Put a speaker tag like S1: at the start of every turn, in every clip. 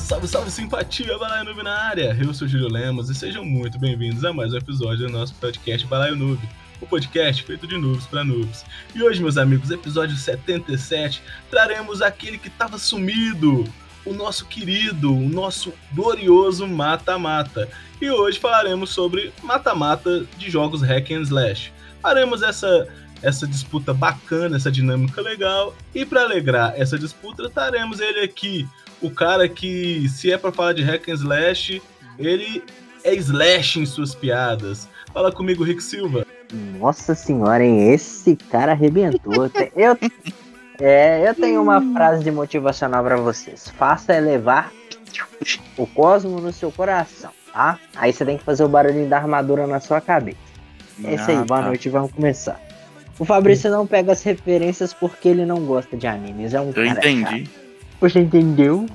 S1: salve, salve simpatia, Balaio Noob na área! Eu sou Júlio Lemos e sejam muito bem-vindos a mais um episódio do nosso podcast Balaio Noob, o podcast feito de noobs para noobs. E hoje, meus amigos, episódio 77, traremos aquele que estava sumido, o nosso querido, o nosso glorioso mata-mata. E hoje falaremos sobre mata-mata de jogos hack and slash. Faremos essa essa disputa bacana, essa dinâmica legal. E para alegrar essa disputa, traremos ele aqui, o cara que, se é para falar de hack and slash, ele é slash em suas piadas. Fala comigo, Rick Silva.
S2: Nossa senhora, hein? Esse cara arrebentou. eu, é, eu tenho uma frase de motivacional para vocês. Faça elevar o cosmo no seu coração, tá? Aí você tem que fazer o barulhinho da armadura na sua cabeça. É isso aí, ah, boa tá. noite, vamos começar. O Fabrício não pega as referências porque ele não gosta de animes. É um
S3: Eu
S2: cara
S3: entendi.
S2: Chato. Você entendeu?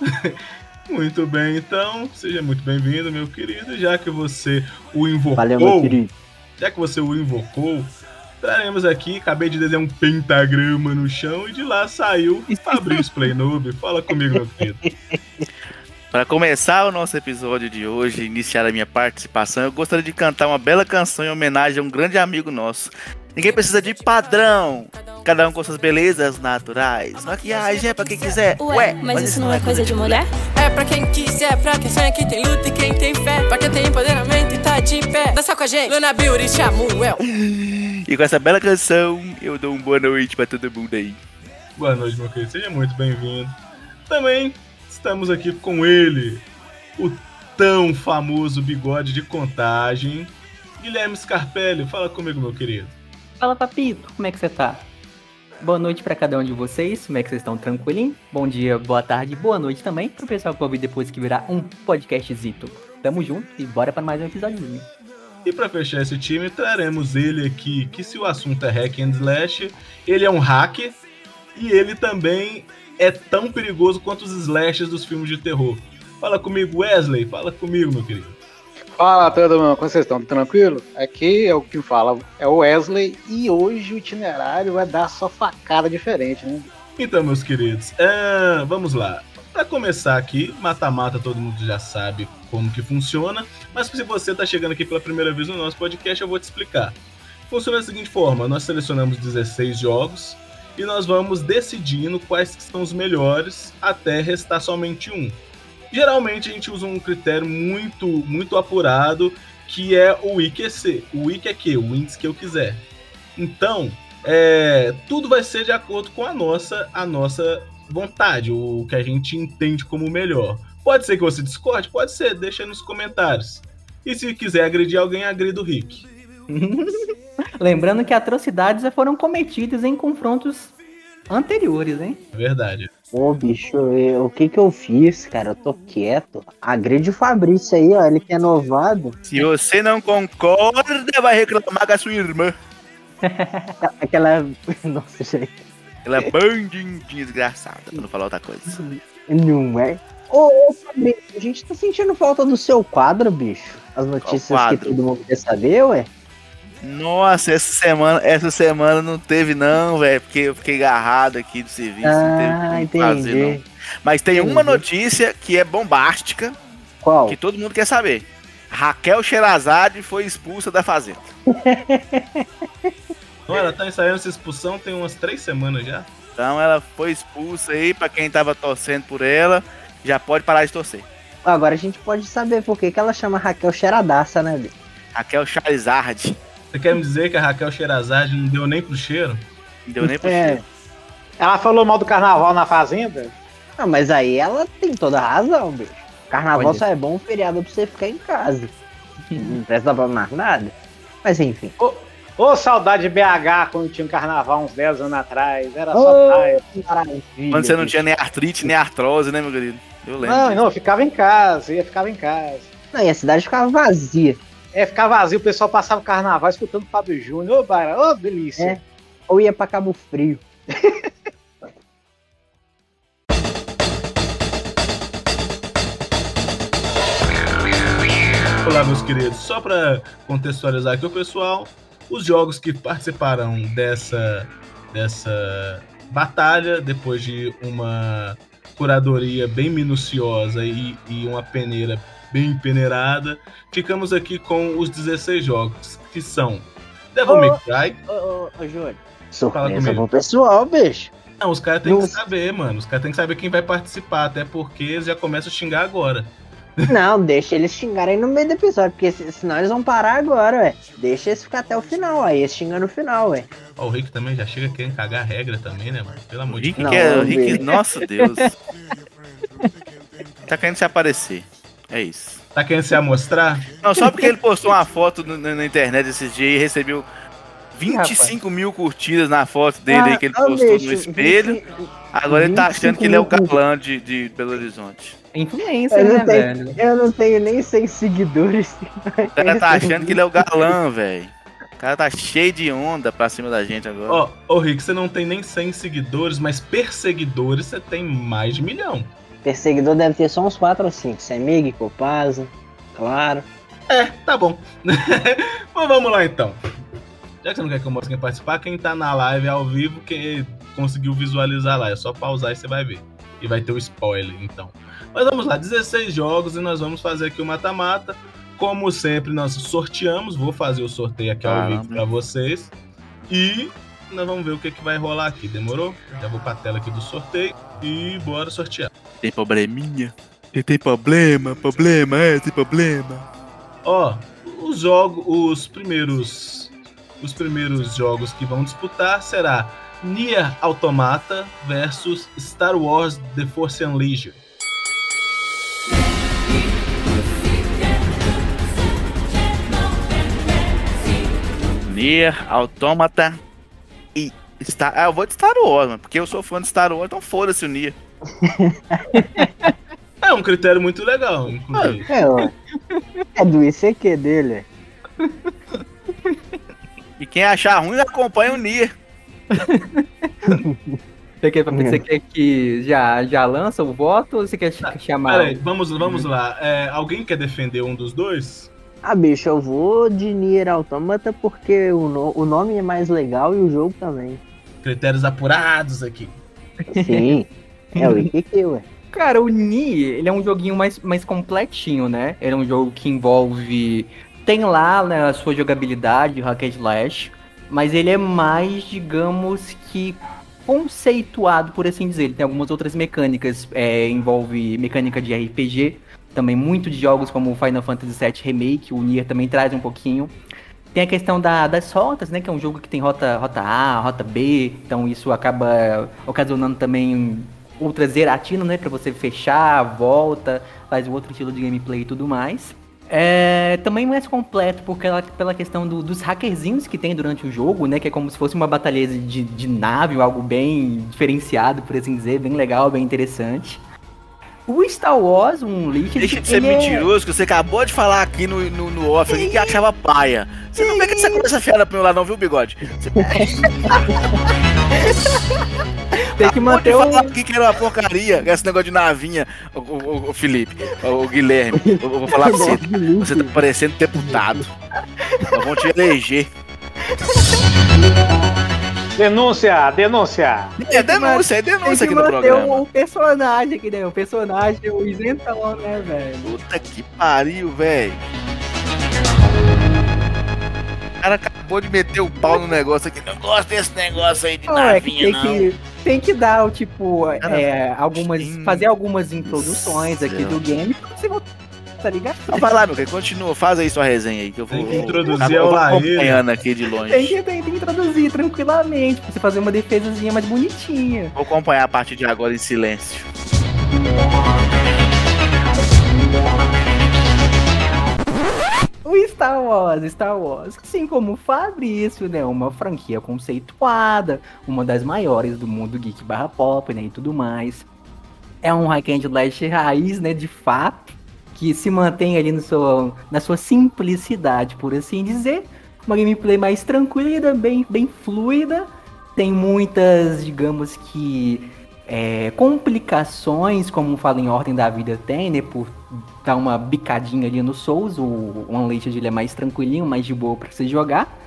S1: muito bem, então, seja muito bem-vindo, meu querido. Já que você o invocou.
S2: Valeu, meu querido.
S1: Já que você o invocou, traremos aqui. Acabei de desenhar um pentagrama no chão e de lá saiu Fabrício Playnoob. Fala comigo, meu querido.
S3: Para começar o nosso episódio de hoje, iniciar a minha participação, eu gostaria de cantar uma bela canção em homenagem a um grande amigo nosso, Ninguém precisa de padrão. Cada um com suas belezas naturais. Maquiagem é pra quem quiser. Ué,
S4: mas, mas, isso não é coisa de mulher?
S5: É pra quem quiser, pra quem sonha, que tem luta e quem tem fé. Pra quem tem empoderamento e tá de pé. Dança com a gente, Luna Beauty, Samuel.
S3: E com essa bela canção, eu dou uma boa noite pra todo mundo aí.
S1: Boa noite, meu querido. Seja muito bem-vindo. Também estamos aqui com ele, o tão famoso bigode de contagem, Guilherme Scarpelli. Fala comigo, meu querido.
S6: Fala, papito, como é que você tá? Boa noite para cada um de vocês, como é que vocês estão tranquilinho? Bom dia, boa tarde, boa noite também pro pessoal que ouvir depois que virar um podcastzito. Tamo junto e bora para mais um episódio.
S1: E para fechar esse time, traremos ele aqui, que se o assunto é hack and slash, ele é um hacker e ele também é tão perigoso quanto os slashes dos filmes de terror. Fala comigo, Wesley, fala comigo, meu querido.
S7: Fala todo mundo, como vocês estão? Tranquilo? Aqui é o que fala, é o Wesley e hoje o itinerário vai dar só facada diferente, né?
S1: Então, meus queridos, é, vamos lá. Para começar aqui, mata-mata todo mundo já sabe como que funciona, mas se você está chegando aqui pela primeira vez no nosso podcast, eu vou te explicar. Funciona da seguinte forma, nós selecionamos 16 jogos e nós vamos decidindo quais são os melhores até restar somente um. Geralmente a gente usa um critério muito, muito apurado, que é o IQC. O IQ é que? O índice que eu quiser. Então, é, tudo vai ser de acordo com a nossa, a nossa vontade, o que a gente entende como melhor. Pode ser que você discorde? Pode ser, deixa nos comentários. E se quiser agredir alguém, agrida o Rick.
S6: Lembrando que atrocidades foram cometidas em confrontos anteriores, hein?
S1: É verdade.
S2: Ô, bicho, eu, o que que eu fiz, cara? Eu tô quieto. Agride o Fabrício aí, ó. Ele que é novado.
S3: Se você não concorda, vai reclamar com a sua irmã.
S2: Aquela. Nossa, gente.
S3: Aquela bandinha desgraçada, pra não falar outra coisa.
S2: Não é? Ô, ô, Fabrício, a gente tá sentindo falta do seu quadro, bicho. As notícias que todo mundo quer saber, ué.
S3: Nossa, essa semana, essa semana não teve não, velho, porque eu fiquei agarrado aqui do serviço, ah, não teve
S2: ah, entendi. fazer não.
S3: Mas tem entendi. uma notícia que é bombástica,
S2: Qual?
S3: que todo mundo quer saber. Raquel Sherazade foi expulsa da fazenda.
S1: Não, ela tá ensaiando essa expulsão tem umas três semanas já.
S3: Então ela foi expulsa aí, pra quem tava torcendo por ela, já pode parar de torcer.
S2: Agora a gente pode saber por que, que ela chama Raquel Cheiradaça, né?
S3: Raquel Charizard.
S1: Você quer me dizer que a Raquel Sherazade não deu nem pro cheiro?
S3: Não deu nem pro é. cheiro.
S7: Ela falou mal do carnaval na fazenda?
S2: Não, mas aí ela tem toda a razão, bicho. Carnaval Pode. só é bom feriado pra você ficar em casa. não presta pra mais nada. Mas enfim.
S7: Ô, ô, saudade de BH quando tinha um carnaval uns 10 anos atrás. Era só praia.
S3: Quando você não tinha nem artrite, nem artrose, né, meu querido?
S7: Eu lembro. Não, não, eu ficava em casa, ia ficava em casa.
S2: Não, e a cidade ficava vazia.
S7: É, ficar vazio, o pessoal passava o carnaval escutando Fábio Júnior. Ô, Bara, ô, delícia. É.
S2: Ou ia pra Cabo Frio.
S1: Olá, meus queridos. Só para contextualizar aqui o pessoal, os jogos que participaram dessa, dessa batalha, depois de uma curadoria bem minuciosa e, e uma peneira bem peneirada, ficamos aqui com os 16 jogos, que são Devil May Cry.
S2: Ô, ô, ô, Júlio. Surpresa pro pessoal, bicho.
S1: Não, os caras têm que saber, mano. Os caras têm que saber quem vai participar, até porque eles já começam a xingar agora.
S2: Não, deixa eles xingarem no meio do episódio, porque se- senão eles vão parar agora, ué. Deixa eles ficar até o final, aí eles xingam no final, ué.
S1: Ó, o Rick também já chega querendo cagar a regra também, né, mano? Pelo amor de
S3: Rick
S2: Não,
S3: quer. O Rick, nossa Deus. tá querendo se aparecer. É isso.
S1: Tá querendo se amostrar?
S3: Não, só porque ele postou uma foto no- na, na internet esses dias e recebeu 25 mil curtidas na foto dele aí que ele
S2: Ah,
S3: postou
S2: bicho,
S3: no espelho. Agora ele tá achando que ele é o galã de, de Belo Horizonte.
S6: Influência,
S2: Eu
S6: né,
S2: tenho,
S6: velho?
S2: eu não tenho nem 100 seguidores.
S3: O cara tá achando que ele é o galã, velho. O cara tá cheio de onda pra cima da gente agora.
S1: Ó, ô Rick, você não tem nem 100 seguidores, mas perseguidores você tem mais de milhão.
S2: Perseguidor deve ter só uns 4 ou 5. Semig, Copasa, claro.
S1: É, tá bom. Mas vamos lá então. Já que você não quer que eu mostre quem participar, quem tá na live ao vivo, quem conseguiu visualizar lá, é só pausar e você vai ver. E vai ter o spoiler, então. Mas vamos lá, 16 jogos e nós vamos fazer aqui o mata-mata. Como sempre, nós sorteamos. Vou fazer o sorteio aqui ao
S3: Caramba.
S1: vivo pra vocês. E nós vamos ver o que, que vai rolar aqui, demorou? Já vou pra tela aqui do sorteio e bora sortear.
S3: Tem probleminha? Tem, tem problema, problema, é, tem problema.
S1: Ó, os jogos, os primeiros, os primeiros jogos que vão disputar será Nier Automata versus Star Wars: The Force Unleashed.
S3: Nier, Automata e Star... Ah, eu vou de Star Wars, mano, porque eu sou fã de Star Wars, então foda-se o Nier.
S1: É um critério muito legal, inclusive.
S2: É, ó. É do ICQ dele.
S3: E quem achar ruim, acompanha o Nier.
S6: Você quer, você quer que já, já lança o voto ou você quer ch- chamar?
S1: Peraí, vamos, vamos lá. É, alguém quer defender um dos dois?
S2: Ah, bicho, eu vou de Nier Automata porque o, no- o nome é mais legal e o jogo também.
S1: Critérios apurados aqui.
S2: Sim. é o ICQ, ué.
S6: Cara, o Nier, ele é um joguinho mais, mais completinho, né? Ele é um jogo que envolve... Tem lá né, a sua jogabilidade, o hack and slash, mas ele é mais, digamos que, conceituado, por assim dizer. Ele tem algumas outras mecânicas, é, envolve mecânica de RPG, também muito de jogos como Final Fantasy VII Remake, o Nier também traz um pouquinho. Tem a questão da- das rotas, né? Que é um jogo que tem rota, rota A, rota B, então isso acaba ocasionando também ultra zeratino, né? Pra você fechar, volta, faz um outro estilo de gameplay e tudo mais. É também mais completo porque ela, pela questão do- dos hackerzinhos que tem durante o jogo, né? Que é como se fosse uma batalha de, de nave, algo bem diferenciado, por assim dizer, bem legal, bem interessante. O Star Wars, um lixo.
S3: Deixa de ser mentiroso, que você acabou de falar aqui no, no, no off que achava paia. Você não que essa coisa fiada pra meu lado, não, viu, bigode? Você
S6: Tem que manter
S3: de
S6: o.
S3: falar que era uma porcaria, esse negócio de navinha, o, o- o Felipe, o, o Guilherme. Eu, eu vou falar pra você. Você tá parecendo deputado. Nós vamos te eleger.
S7: Denúncia, denúncia.
S3: É denúncia, é denúncia
S6: que
S3: aqui no programa.
S6: o, o personagem aqui, né? O personagem, o isentão, né, velho?
S3: Puta que pariu, velho. O cara acabou de meter o pau no negócio aqui. Não gosto desse negócio aí de
S6: é que
S3: navinha,
S6: tem
S3: não.
S6: que, tem que dar, o tipo,
S3: Cara,
S6: é, algumas.
S3: sim.
S6: Fazer algumas introduções aqui do game pra você voltar, tá ligado?
S3: Então vai lá, meu querido, continua, faz aí sua resenha aí, que eu vou,
S1: Tem que introduzir
S3: eu
S1: ao
S3: vou
S1: Laíra.
S3: acompanhando aqui de longe.
S6: Tem que, tem que introduzir tranquilamente, pra você fazer uma defesazinha mais bonitinha.
S3: Vou acompanhar a partir de agora em silêncio.
S6: O Star Wars, Star Wars, assim como o Fabrício, né, uma franquia conceituada, uma das maiores do mundo geek barra pop, né, e tudo mais. É um hack and slash raiz, né, de fato, que se mantém ali no seu, na sua simplicidade, por assim dizer. Uma gameplay mais tranquila, bem, bem fluida. Tem muitas, digamos que, é, complicações, como fala em Ordem da Vida tem, né, por dar uma bicadinha ali no Souls, o Unleashed ele é mais tranquilinho, mais de boa pra você jogar.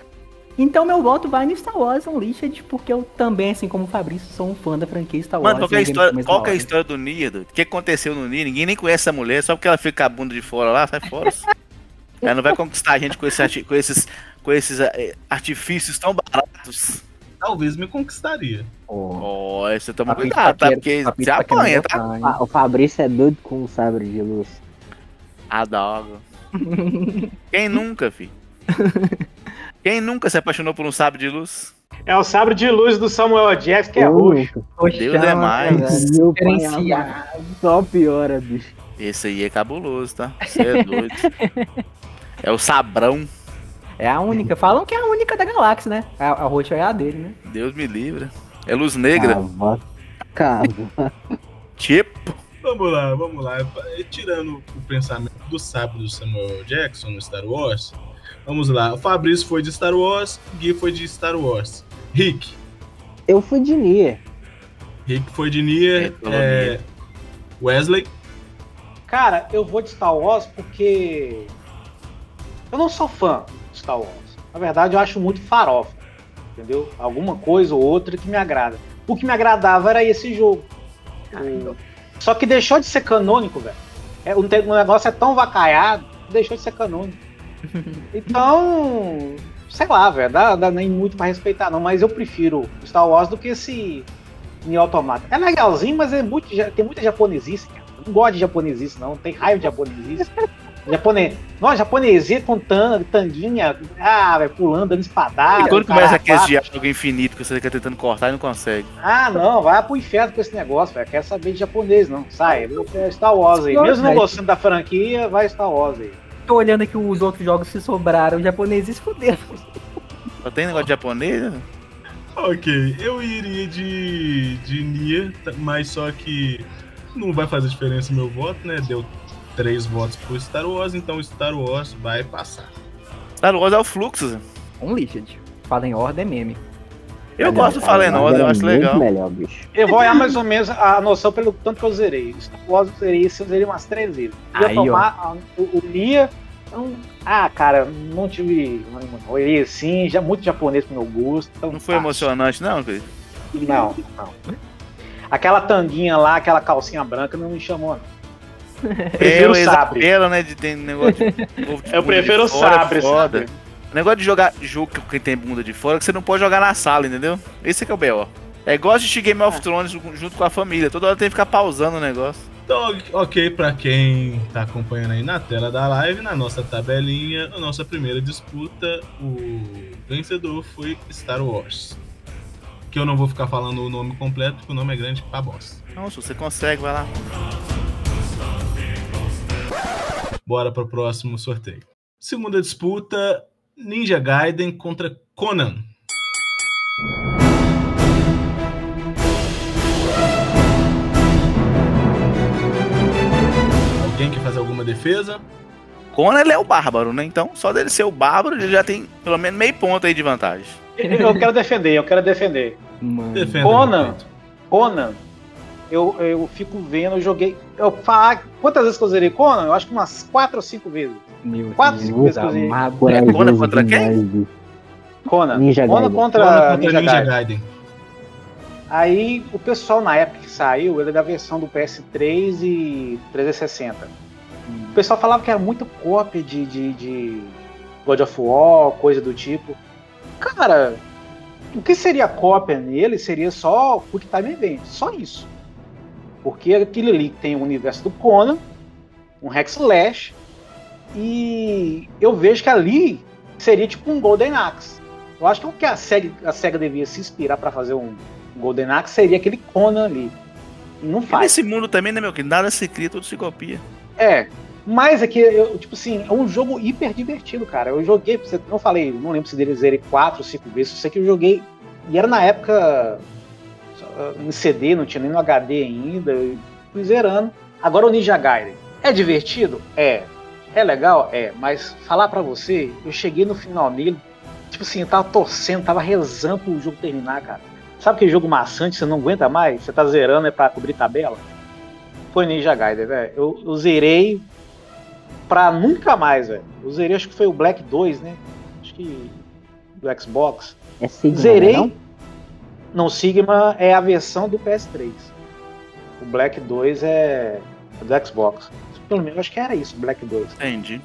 S6: Então meu voto vai no Star Wars Unleashed, porque eu também, assim como o Fabrício, sou um fã da franquia Star Wars.
S3: Mano, qual que é a história, qual é a história do doido? O que aconteceu no Nier? Ninguém nem conhece essa mulher, só porque ela fica a bunda de fora lá, sai fora. ela não vai conquistar a gente com, esse com esses, com esses eh, artifícios tão baratos.
S1: Talvez me conquistaria.
S3: Ó, você toma
S6: Papito
S3: cuidado, tá? Porque você apanha, tá?
S6: botar,
S2: ah, o Fabrício é doido com um sabre de luz.
S3: Adoro. Quem nunca, fi? Quem nunca se apaixonou por um sábio de luz?
S7: É o sabre de luz do Samuel Jackson, que é
S2: Ô,
S7: roxo.
S6: Poxa,
S3: Deus é mais.
S2: Meu Só piora, bicho.
S3: Esse aí é cabuloso, tá? Você é doido. É o Sabrão.
S6: É a única. Falam que é a única da galáxia, né? A, a roxa é a dele, né?
S3: Deus me livre. É luz negra.
S2: Cava. Cava.
S3: Tipo.
S1: Vamos lá, vamos lá. Tirando o pensamento do sábio do Samuel Jackson no Star Wars, vamos lá. O Fabrício foi de Star Wars, Gui foi de Star Wars. Rick.
S2: Eu fui de Nier.
S1: Rick foi de Nier.
S3: É,
S1: é, Wesley.
S7: Cara, eu vou de Star Wars porque eu não sou fã Star Wars. Na verdade, eu acho muito farofa, entendeu? Alguma coisa ou outra que me agrada. O que me agradava era esse jogo. O- Só que deixou de ser canônico, velho. É, o negócio é tão vacaiado, que deixou de ser canônico. Então, sei lá, velho, dá, dá nem muito pra respeitar, não. Mas eu prefiro Star Wars do que esse Nier Automata. É legalzinho, mas é muito, tem muita japonesice, cara. Eu não gosto de japonesice, não. Tem raiva de japonesice. Japonês. Nossa, japonesice com tan, tanguinha, ah, velho, pulando, dando espadada.
S3: E quando
S7: cara,
S3: começa aquele diálogo infinito que você fica tentando cortar e não consegue.
S7: Ah, não, vai pro inferno com esse negócio, velho. Quer saber de japonês, não. Sai, é Star Wars aí. Mesmo não gostando da franquia, vai Star Wars aí.
S6: Tô olhando aqui os outros jogos que sobraram, japoneses se fuderam.
S3: Só tem negócio de japonês? né?
S1: Ok, eu iria de, de Nier, tá- mas só que não vai fazer diferença meu voto, né? Deu três votos pro Star Wars, então Star Wars vai passar.
S3: Star Wars é o fluxo. Zé.
S6: Unleashed. Fala em ordem, é meme.
S3: Eu gosto do Fallen Order, eu acho legal.
S2: melhor, bicho.
S7: Eu vou olhar mais ou menos a noção pelo tanto que eu zerei. Star Wars eu zerei, esse eu zerei umas três vezes. Eu
S6: Aí,
S7: tomar a- o, o Nia. então, ah, cara, não tive. Olhei assim, já muito japonês pro meu gosto. Então
S3: Não foi
S7: passo.
S3: emocionante, não, querido?
S7: Não, não. Aquela tanguinha lá, aquela calcinha branca não me chamou, não. Prefiro o
S3: É,
S7: sabre.
S3: né? De ter negócio de, de
S7: Eu prefiro o
S3: de fora, é
S7: sabre,
S3: foda.
S7: sabe?
S3: O negócio de jogar jogo com quem tem bunda de fora é que você não pode jogar na sala, entendeu? Esse é que é o B.O. É igual assistir Game of Thrones junto com a família. Toda hora tem que ficar pausando o negócio.
S1: Então, ok, pra quem tá acompanhando aí na tela da live, na nossa tabelinha, a nossa primeira disputa, o vencedor foi Star Wars. Que eu não vou ficar falando o nome completo, porque o nome é grande pra bosta.
S3: Não, se você consegue, vai lá.
S1: Bora pro próximo sorteio. Segunda disputa, Ninja Gaiden contra Conan. Alguém quer fazer alguma defesa?
S3: Conan ele é o bárbaro, né? Então, só dele ser o bárbaro, ele já tem pelo menos meio ponto aí de vantagem.
S7: Eu quero defender, eu quero defender.
S6: Mano.
S1: Defenda.
S7: Conan. Conan, eu, eu fico vendo, eu joguei. Eu falar quantas vezes que eu zerei Conan? Eu acho que umas quatro ou cinco vezes.
S6: Meu
S7: Quatro,
S6: Deus
S7: cinco vezes que eu
S6: amado.
S2: Corajoso
S3: Conan contra quem?
S7: Conan.
S2: Ninja
S7: Conan
S2: Gaiden.
S7: contra,
S1: Conan contra
S7: Ninja,
S1: Ninja
S7: Gaiden.
S1: Gaiden.
S7: Aí o pessoal na época que saiu, ele é da versão do PS3 e 360. O pessoal falava que era muita cópia de, de, de God of War, coisa do tipo. Cara, o que seria cópia nele seria só Quick Time Event, só isso. Porque aquele ali tem o universo do Conan, um Hack Slash, e eu vejo que ali seria tipo um Golden Axe. Eu acho que o que a SEGA, a SEGA devia se inspirar para fazer um Golden Axe seria aquele Conan ali. E não
S3: E
S7: faz.
S3: nesse mundo também, né, meu querido? Nada se cria, tudo se copia.
S7: É. Mas é que, eu, tipo assim, é um jogo hiper divertido, cara. Eu joguei, não falei, não lembro se dele zerei quatro cinco vezes. Eu sei que eu joguei. E era na época em CD, não tinha nem no HD ainda. Eu fui zerando. Agora o Ninja Gaiden. É divertido? É. É legal? É. Mas falar pra você, eu cheguei no final nele. Tipo assim, eu tava torcendo, tava rezando pro jogo terminar, cara. Sabe aquele jogo maçante, você não aguenta mais? Você tá zerando é pra cobrir tabela? Foi Ninja Gaiden, velho. Eu, eu zerei pra nunca mais, velho. Eu zerei, acho que foi o Black 2, né? Acho que do Xbox.
S2: É Sigma,
S7: Zerei.
S2: não?
S7: Não, Sigma é a versão do PS3. O Black 2 é do Xbox. Pelo menos acho que era isso, Black 2.
S3: Entendi.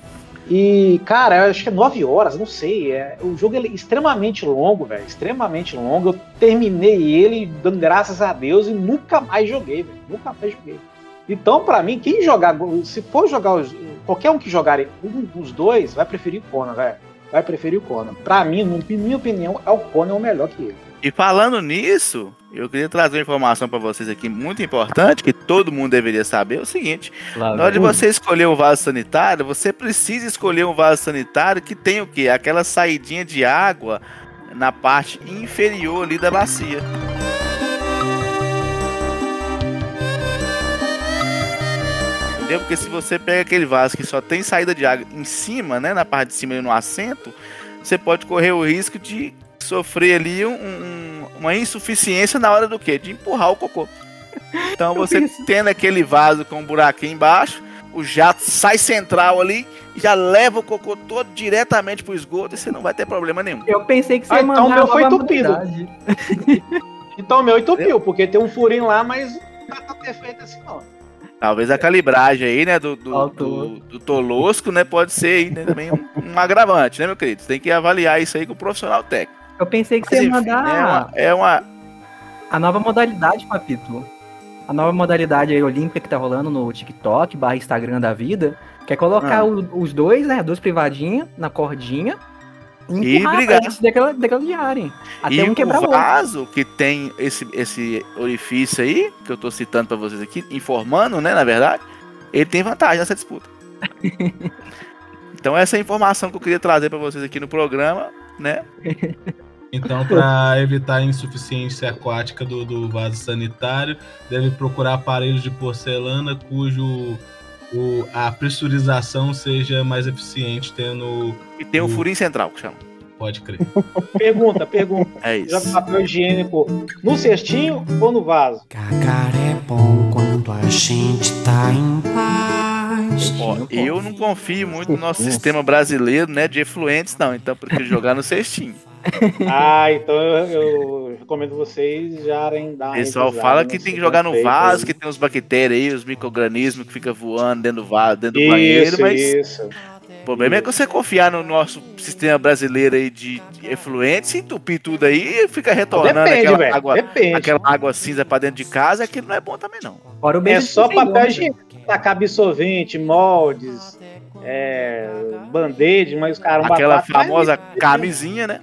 S7: E, cara, eu acho que é 9 horas, não sei. É, o jogo é extremamente longo, velho. Extremamente longo. Eu terminei ele dando graças a Deus e nunca mais joguei, velho. Nunca mais joguei. Então, pra mim, quem jogar, se for jogar os, qualquer um que jogar um, os dois, vai preferir o Conan, velho. Vai preferir o Conan. Pra mim, na minha opinião, é o Conan o melhor que ele.
S3: E falando nisso, eu queria trazer uma informação pra vocês aqui muito importante, que todo mundo deveria saber, é o seguinte.
S6: Lá
S3: Na hora de você escolher um vaso sanitário, você precisa escolher um vaso sanitário que tem o quê? Aquela saidinha de água na parte inferior ali da bacia. Entendeu? Porque se você pega aquele vaso que só tem saída de água em cima, né, na parte de cima ali no assento, você pode correr o risco de sofrer ali um- um- uma insuficiência na hora do quê? De empurrar o cocô. Então você tendo aquele vaso com um buraquinho embaixo, o jato sai central ali já leva o cocô todo diretamente pro esgoto e você não vai ter problema nenhum.
S6: Eu pensei que você
S7: Ah,
S6: ia
S7: então meu foi
S6: uma
S7: entupido. Então o meu entupiu, porque tem um furinho lá, mas não dá pra ter feito assim, não.
S3: Talvez a calibragem aí, né, do, do, do, do Tolosco, né, pode ser aí, né, também um, um agravante, né, meu querido? Você tem que avaliar isso aí com o profissional técnico.
S6: Eu pensei que
S3: Mas,
S6: você ia
S3: enfim,
S6: mandar
S3: é uma, é uma-
S6: a nova modalidade, Papito. A nova modalidade aí, olímpica que tá rolando no TikTok, barra Instagram da vida, que é colocar
S3: Ah.
S6: o- os dois, né, duas privadinhas na cordinha
S3: E brigar.
S6: antes daquela, daquela diarem. Até
S3: e
S6: um quebrar o
S3: o
S6: outro.
S3: vaso que tem esse, esse orifício aí, que eu tô citando pra vocês aqui, informando, né, na verdade, ele tem vantagem nessa disputa. então essa é a informação que eu queria trazer pra vocês aqui no programa, né?
S1: Então, para evitar a insuficiência aquática do, do vaso sanitário, deve procurar aparelhos de porcelana cujo o- a pressurização seja mais eficiente, tendo.
S3: E tem o
S1: Hum.
S3: furinho central, que chama.
S1: Pode crer.
S7: Pergunta, pergunta.
S3: É isso.
S7: Joga papel higiênico no cestinho ou no vaso?
S4: Cagar é bom quando a gente tá em paz.
S3: Ó, eu não confio muito no nosso sistema brasileiro, né, de efluentes, não. Então, eu prefiro jogar no cestinho.
S7: Ah, então eu, eu recomendo vocês já dar
S3: pessoal fala que tem que jogar no vaso,
S7: aí.
S3: que tem os bactérias aí, os micro-organismos que fica voando dentro do vaso, dentro do banheiro, mas
S7: isso.
S3: o problema é que você confiar no nosso sistema brasileiro aí de, de efluentes, entupir tudo aí e fica retornando
S7: Depende,
S3: aquela
S7: velho.
S3: água,
S7: Depende.
S3: aquela água cinza pra dentro de casa, aquilo não é bom também não.
S6: Fora o
S7: É
S6: beijo
S7: só papel higiênico. Tacar absorvente, moldes, é, band-aid, mas os caras vão
S3: Aquela
S7: botar-
S3: famosa camisinha, né?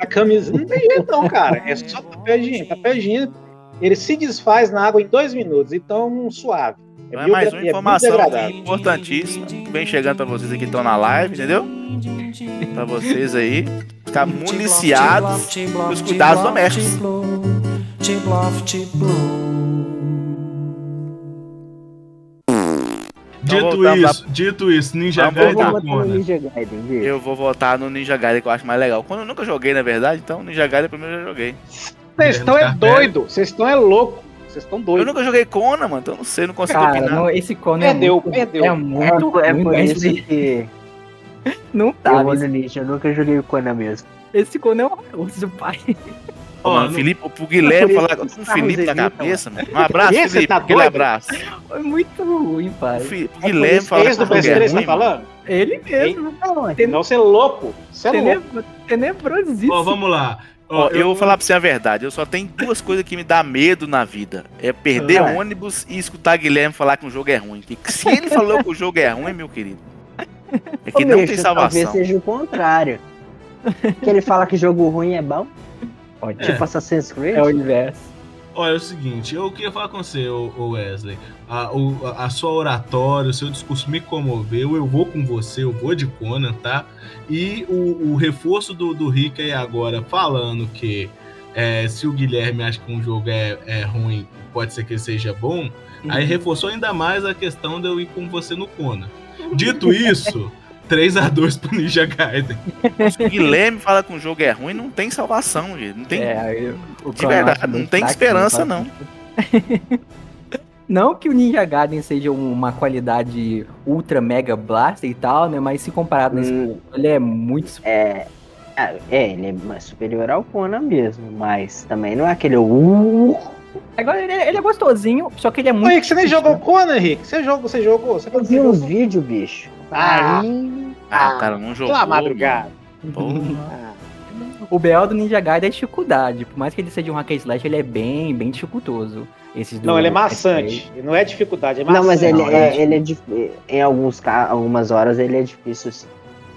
S7: A camisa não tem jeito não, cara. É só papel higiênico. Papel higiênico, ele se desfaz na água em dois minutos, então suave.
S3: Então é mais uma
S7: biodegra-
S3: informação
S7: biodegradável.
S3: importantíssima que vem chegando pra vocês aqui que estão na live, entendeu? Pra vocês aí ficar municiados dos cuidados domésticos.
S1: Dito
S3: voltamos lá-
S1: isso, dito isso, Ninja
S3: Vamos
S2: Eu
S1: Gaiden
S2: vou. Ninja Gaiden.
S3: Eu vou votar no Ninja Gaiden que eu acho mais legal. Quando eu nunca joguei, na verdade, então Ninja Gaiden primeiro eu já joguei.
S7: Vocês estão é doido, vocês estão é louco. Vocês estão
S3: Eu
S7: doidos.
S3: nunca joguei Conan, mano, então eu não sei, não consigo
S6: Cara,
S3: opinar.
S6: não, esse Conan
S7: Perdeu,
S6: é muito,
S7: perdeu.
S6: É
S2: É,
S6: muito
S2: é por
S6: mas
S2: isso que
S6: Não
S2: eu
S6: tá,
S2: Ninja. Eu nunca joguei o Conan mesmo.
S6: esse Conan é horroroso, pai.
S1: Ó,
S3: mano,
S1: no-
S3: Felipe, pro Guilherme falar com o
S2: carros
S3: Felipe na cabeça, mano. Um abraço,
S7: Esse
S3: Felipe.
S7: tá
S3: aquele
S7: doido?
S3: abraço.
S6: É muito ruim, pai.
S3: O o
S7: É
S3: Guilherme falar
S7: Esse
S3: com
S7: do
S3: o é
S7: PS3 tá falando?
S6: Ele mesmo.
S2: Não,
S7: Não, você é louco. Você é louco.
S6: Tenebro, tenebrosíssimo.
S1: Ó, vamos lá.
S3: Ó,
S1: Ó,
S3: eu vou falar pra você a verdade, eu só tenho duas coisas que me dá medo na vida. É perder
S2: Ah.
S3: ônibus e escutar Guilherme falar que um jogo é ruim. Que se ele falou que o jogo é ruim, meu querido, é que
S2: Ô,
S3: não
S2: bicho,
S3: tem
S2: Talvez
S3: salvação.
S2: seja o contrário. que ele fala que jogo ruim é bom,
S6: Pode.
S2: tipo Assassin's Creed.
S6: É o inverso.
S1: Olha, é o seguinte, eu queria falar com você, Wesley. A, o- a- sua oratória, o seu discurso me comoveu. Eu vou com você, eu vou de Conan, tá? E o, o reforço do, do Rick aí agora falando que é, se o Guilherme acha que um jogo é, é ruim, pode ser que ele seja bom. Aí reforçou ainda mais a questão de eu ir com você no Conan. Dito isso, 3x2 pro Ninja Gaiden.
S3: Se o Guilherme fala que um jogo é ruim, não tem salvação, gente. Não tem.
S6: É, o
S3: de verdade, não
S6: muito
S3: tem esperança,
S6: tá?
S3: não.
S6: Não que o Ninja Gaiden seja uma qualidade ultra mega blaster e tal, né? Mas se comparado nesse
S2: Hum,
S6: ele é muito.
S2: é, Ah, É, ele é mais superior ao Conan mesmo, mas também não é aquele. Uh,
S6: Agora ele, é- ele é gostosinho, só que ele é
S7: Ô,
S6: muito.
S7: Henrique, você nem
S6: difícil,
S7: jogou
S6: né?
S7: Conan, Henrique? Você jogou, você jogou? Você
S2: eu vi uns vídeos, bicho.
S7: Ah.
S2: Aí.
S3: Ah, o cara não jogou.
S7: Pela madrugada. Ah,
S6: O BL do Ninja Gaiden é dificuldade. Por mais que ele seja um hack and slash, ele é bem, bem dificultoso. Esses
S7: Não, ele é
S6: PS3.
S7: maçante. Não é dificuldade, é maçante.
S2: Não, mas ele,
S6: Não,
S2: é,
S6: é
S2: ele é dif- Em alguns algumas horas ele é difícil sim.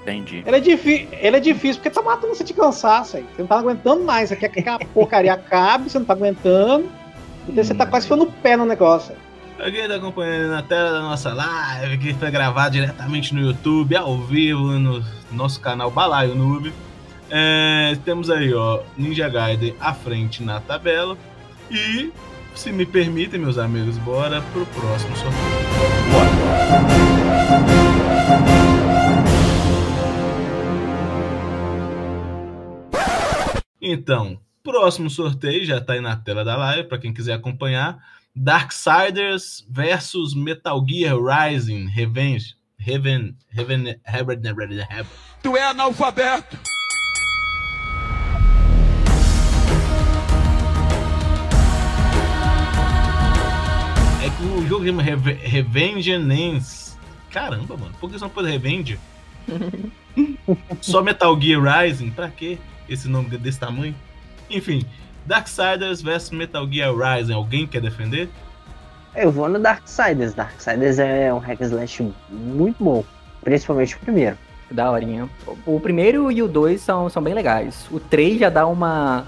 S3: Entendi.
S7: Ele é, ele é difícil porque tá matando você de cansaço aí. Você não tá aguentando mais. Você quer que a porcaria acabe, você não tá aguentando. Então você tá quase ficando o pé no negócio. aí.
S1: Alguém tá acompanhando na tela da nossa live, que foi gravado diretamente no YouTube, ao vivo, no nosso canal Balaio Noob. É, temos aí, ó, Ninja Gaiden à frente na tabela. E, se me permitem, meus amigos, bora pro próximo sorteio. Então, próximo sorteio já tá aí na tela da live, para quem quiser acompanhar. Darksiders versus Metal Gear Rising Revenge. Heaven, Heaven, Heaven, Heaven, Heaven.
S8: Tu é analfabeto.
S1: É que o jogo chama Reve- Revengeance. Caramba, mano, por que você não pôs Revenge? Só Metal Gear Rising? Pra quê esse nome de- desse tamanho? Enfim, Darksiders versus Metal Gear Rising. Alguém quer defender?
S2: Eu vou no Darksiders. Darksiders é um hack and slash muito bom. Principalmente o primeiro.
S6: Da horinha. O primeiro e o dois são, são bem legais. O 3 já dá uma.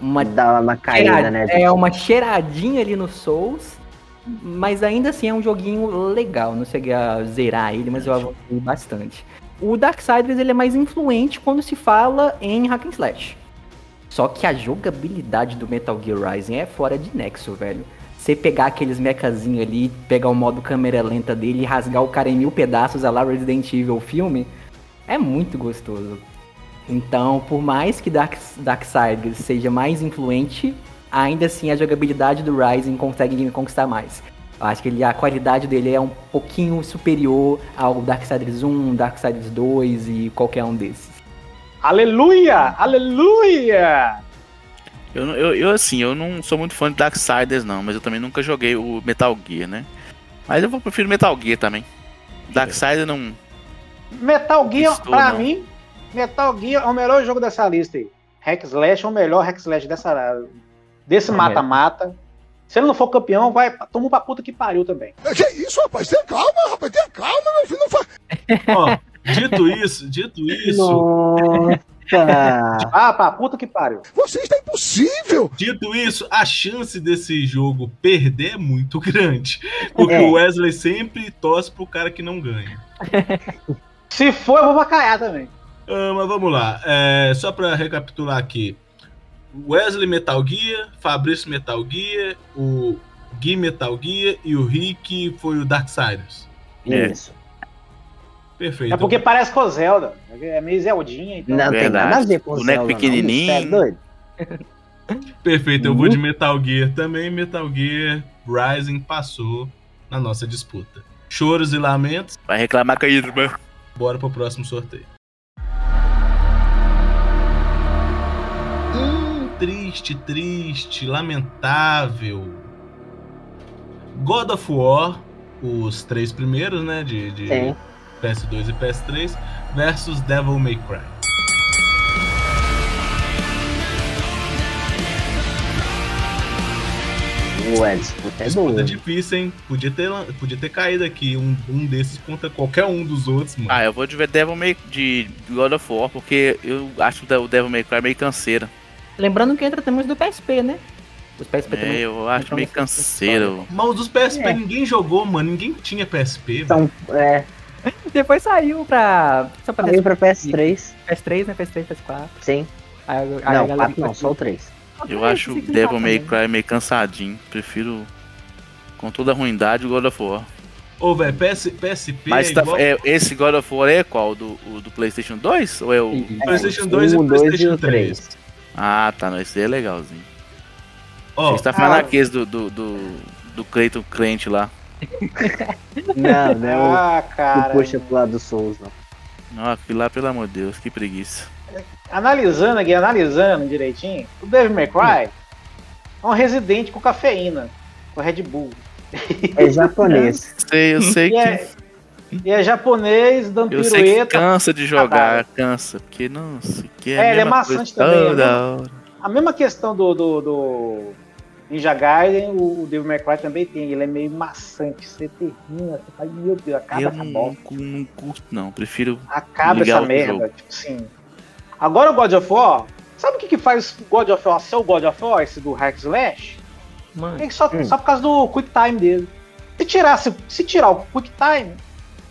S6: Uma
S2: Dá uma caída,
S6: cheirad-
S2: né?
S6: É uma cheiradinha ali no Souls. Mas ainda assim é um joguinho legal. Não cheguei a zerar ele, mas eu avancei bastante. O Darksiders ele é mais influente quando se fala em hack and slash. Só que a jogabilidade do Metal Gear Rising é fora de nexo, velho. Você pegar aqueles mechazinhos ali, pegar o modo câmera lenta dele e rasgar o cara em mil pedaços, a lá Resident Evil filme, é muito gostoso. Então, por mais que Dark, Darksiders seja mais influente, ainda assim a jogabilidade do Rising consegue me conquistar mais. Eu acho que ele, a qualidade dele é um pouquinho superior ao Darksiders 1, Darksiders 2 e qualquer um desses.
S7: Aleluia! Aleluia!
S3: Eu, não- eu, eu, assim, eu não sou muito fã de Darksiders, não, mas eu também nunca joguei o Metal Gear, né? Mas eu vou prefiro Metal Gear também. Darksiders não.
S7: Metal Gear,
S3: Estou,
S7: pra
S3: não.
S7: mim, Metal Gear é o melhor jogo dessa lista aí. Hack Slash é o melhor Hack Slash dessa, desse
S6: É
S7: mata-mata. Se ele não for campeão, vai toma pra puta que pariu também.
S8: Que isso, rapaz? Tenha calma, rapaz. Tenha calma, meu filho. Não faz.
S1: Ó, dito isso, dito isso,
S2: Nossa!
S7: Ah, pra puta que pariu.
S8: Você está impossível.
S1: dito isso, a chance desse jogo perder é muito grande. Porque
S2: É.
S1: o Wesley sempre torce pro cara que não ganha.
S7: Se for, eu vou vacaiar também.
S1: Ah, mas vamos lá. É, só pra recapitular aqui. Wesley Metal Gear, Fabrício Metal Gear, o Gui Metal Gear e o Rick foi o Darksiders.
S3: É.
S2: Isso.
S1: Perfeito.
S7: É porque parece com o Zelda. É meio Zeldinha, então.
S2: Não tem
S3: Verdade.
S2: nada a ver com
S3: Boneco
S2: Zelda, não,
S3: pequenininho.
S2: você é doido?
S1: Perfeito, eu vou de Metal Gear também. Metal Gear Rising passou na nossa disputa. Choros e lamentos,
S3: Vai reclamar com a irmã.
S1: bora pro próximo sorteio. Hum, triste, triste, lamentável. God of War, os três primeiros, né? De, de
S2: Sim.
S1: PS2 e PS3, versus Devil May Cry.
S2: Ué, disputa é
S1: Disputa
S2: boa.
S1: difícil, hein? Podia ter, podia ter caído aqui um, um desses contra qualquer um dos outros, mano.
S3: Ah, eu vou de ver Devil May de God of War, porque eu acho o Devil May Cry meio canseira.
S6: Lembrando que entra também os do PSP, né? Os PSP
S3: É,
S6: também.
S3: eu acho
S6: Então,
S3: meio canseiro.
S1: Mas os PSP
S2: É.
S1: ninguém jogou, mano. Ninguém tinha PSP.
S2: Então, é,
S6: Depois saiu pra. Só pra
S2: saiu pra PS3,
S6: PS3, né? PS3, PS4.
S2: sim.
S6: Aí, aí a
S2: Não,
S6: galera
S2: 4 não, só o 3.
S3: Eu acho o Devil May Cry meio cansadinho. Prefiro, com toda a ruindade, o God of War.
S1: Ô, velho, PS, PSP
S3: Mas
S1: é
S3: tá-
S1: igual
S3: é, esse God of War é qual? Do, o do PlayStation 2? Ou é o.
S1: PlayStation 2 e
S2: um, dois
S1: PlayStation
S2: o
S1: 3.
S3: Ah, tá. Não, esse aí é legalzinho.
S1: Ó,
S3: Você tá falando
S7: ah.
S3: aqueles do, do, do, do Cleiton crente lá.
S2: Não, não é o
S7: Ah, cara.
S2: puxa pro lado do Souls, não.
S3: Não, aquilo lá, pelo amor de Deus, que preguiça.
S7: Analisando aqui, analisando direitinho, o Devil May Cry é um residente com cafeína, com Red Bull.
S2: É japonês.
S3: Sei, eu sei
S7: E
S3: que.
S7: é, e é japonês dando
S3: Eu sei que
S7: pirueta.
S3: cansa de jogar, cansa. Porque, nossa, que é, a
S7: É, ele é maçante também,
S3: toda
S7: né?
S3: hora.
S7: A mesma questão do, do, do Ninja Gaiden, o, o Devil May Cry também tem. Ele é meio maçante. Você termina, você fala, meu Deus, acaba
S3: Eu
S7: essa
S3: não,
S7: bosta.
S3: não curto, não. Prefiro.
S7: Acaba
S3: ligar
S7: essa merda.
S3: jogo.
S7: Tipo assim. Agora o God of War, sabe o que, que faz o God of War ser o God of War, esse do Hack Slash?
S6: Mano,
S7: É só,
S2: Hum.
S7: só por causa do Quick Time dele. Se tirasse, se tirar o Quick Time,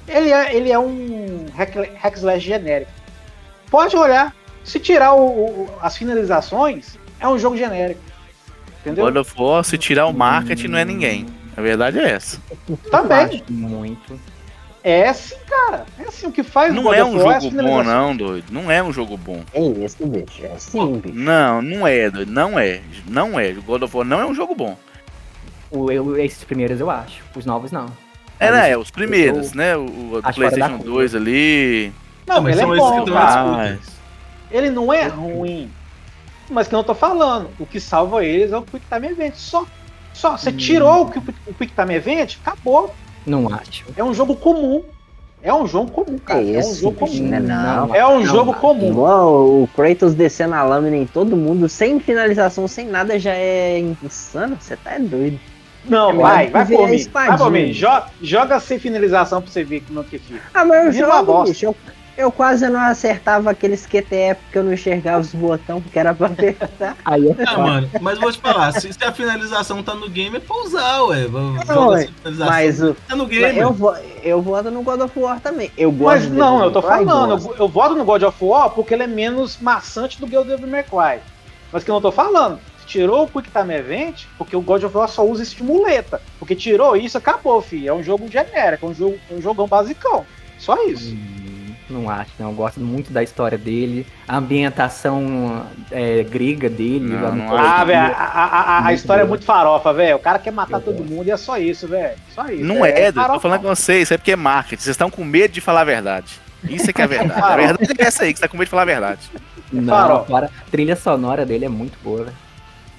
S7: ele é, ele é um hack, hack slash genérico. Pode olhar. Se tirar o- o- as finalizações, é um jogo genérico. Entendeu?
S3: God of War, se tirar o marketing, não é ninguém. A verdade é essa.
S7: Também.
S6: acho muito.
S7: É assim, cara. É assim o que faz o
S3: Não
S7: God
S3: é um
S7: War as
S3: jogo bom,
S7: finalizações.
S3: não, doido. Não é um jogo bom.
S2: É isso, bicho. É sim, bicho.
S3: Não, não é, doido. Não é. Não é. O God of War não é um jogo bom.
S6: O, eu, esses primeiros eu acho. Os novos não.
S3: É, né? É, os primeiros,
S6: eu
S3: né? O, o PlayStation
S6: curva.
S3: 2 ali.
S7: Não,
S1: mas
S7: ele é
S1: são esses que
S7: bom, cara. Ele não é ruim. Mas que eu não tô falando. O que salva eles é o Quick Time Event. Só. Só. Você
S6: Hum.
S7: tirou o Quick- o Quick Time Event, acabou.
S6: Não acho.
S7: É um jogo comum. É um jogo comum, cara.
S2: É
S7: É, um jogo comum.
S2: né? Não.
S7: É um
S6: Não,
S7: jogo
S6: não.
S7: comum.
S2: Igual o Kratos descendo a lâmina em todo mundo, sem finalização, sem nada, já é insano. Você tá doido.
S7: Não,
S2: É,
S7: vai, vai por mim. Vai por mim. Jo- Joga sem finalização pra você ver como é que fica.
S2: Ah, mas eu jogo,
S7: bosta.
S2: bicho. Eu, eu quase não acertava aqueles QTE porque eu não enxergava os botões porque era pra apertar.
S6: Aí é
S1: Ah, mano, mas vou te falar, se, se a finalização tá no game, é pra usar, ué.
S2: Não, ué. Mas o-
S1: tá no game.
S2: eu, vo- eu voto no God of War também. Eu gosto
S7: Mas
S2: de
S7: não, eu tô falando. Eu, eu voto no God of War porque ele é menos maçante do que o Devil May Cry. Mas que eu não tô falando. Tirou o Quick Time Event, porque o God of War só usa esse muleta. Porque tirou isso, acabou, filho. É um jogo genérico, é um, jogo, um jogão basicão. Só isso.
S6: Hum, Não acho, não. Eu gosto muito da história dele. A ambientação é, grega dele.
S3: Não, não.
S7: Ah, velho, a, a- a- a
S6: Muito
S7: história é
S6: boa.
S7: muito farofa, velho. O cara quer matar
S6: Eu
S7: todo
S6: gosto.
S7: mundo e é só isso, velho. Só isso.
S3: Não é, doido. Tô
S7: farofa.
S3: falando com vocês. Isso é porque é marketing. Vocês estão com medo de falar a verdade. Isso é que é a verdade. A verdade é essa aí, que você tá com medo de falar a verdade.
S6: Não,
S7: Farol.
S6: fora, a trilha sonora dele é muito boa, velho.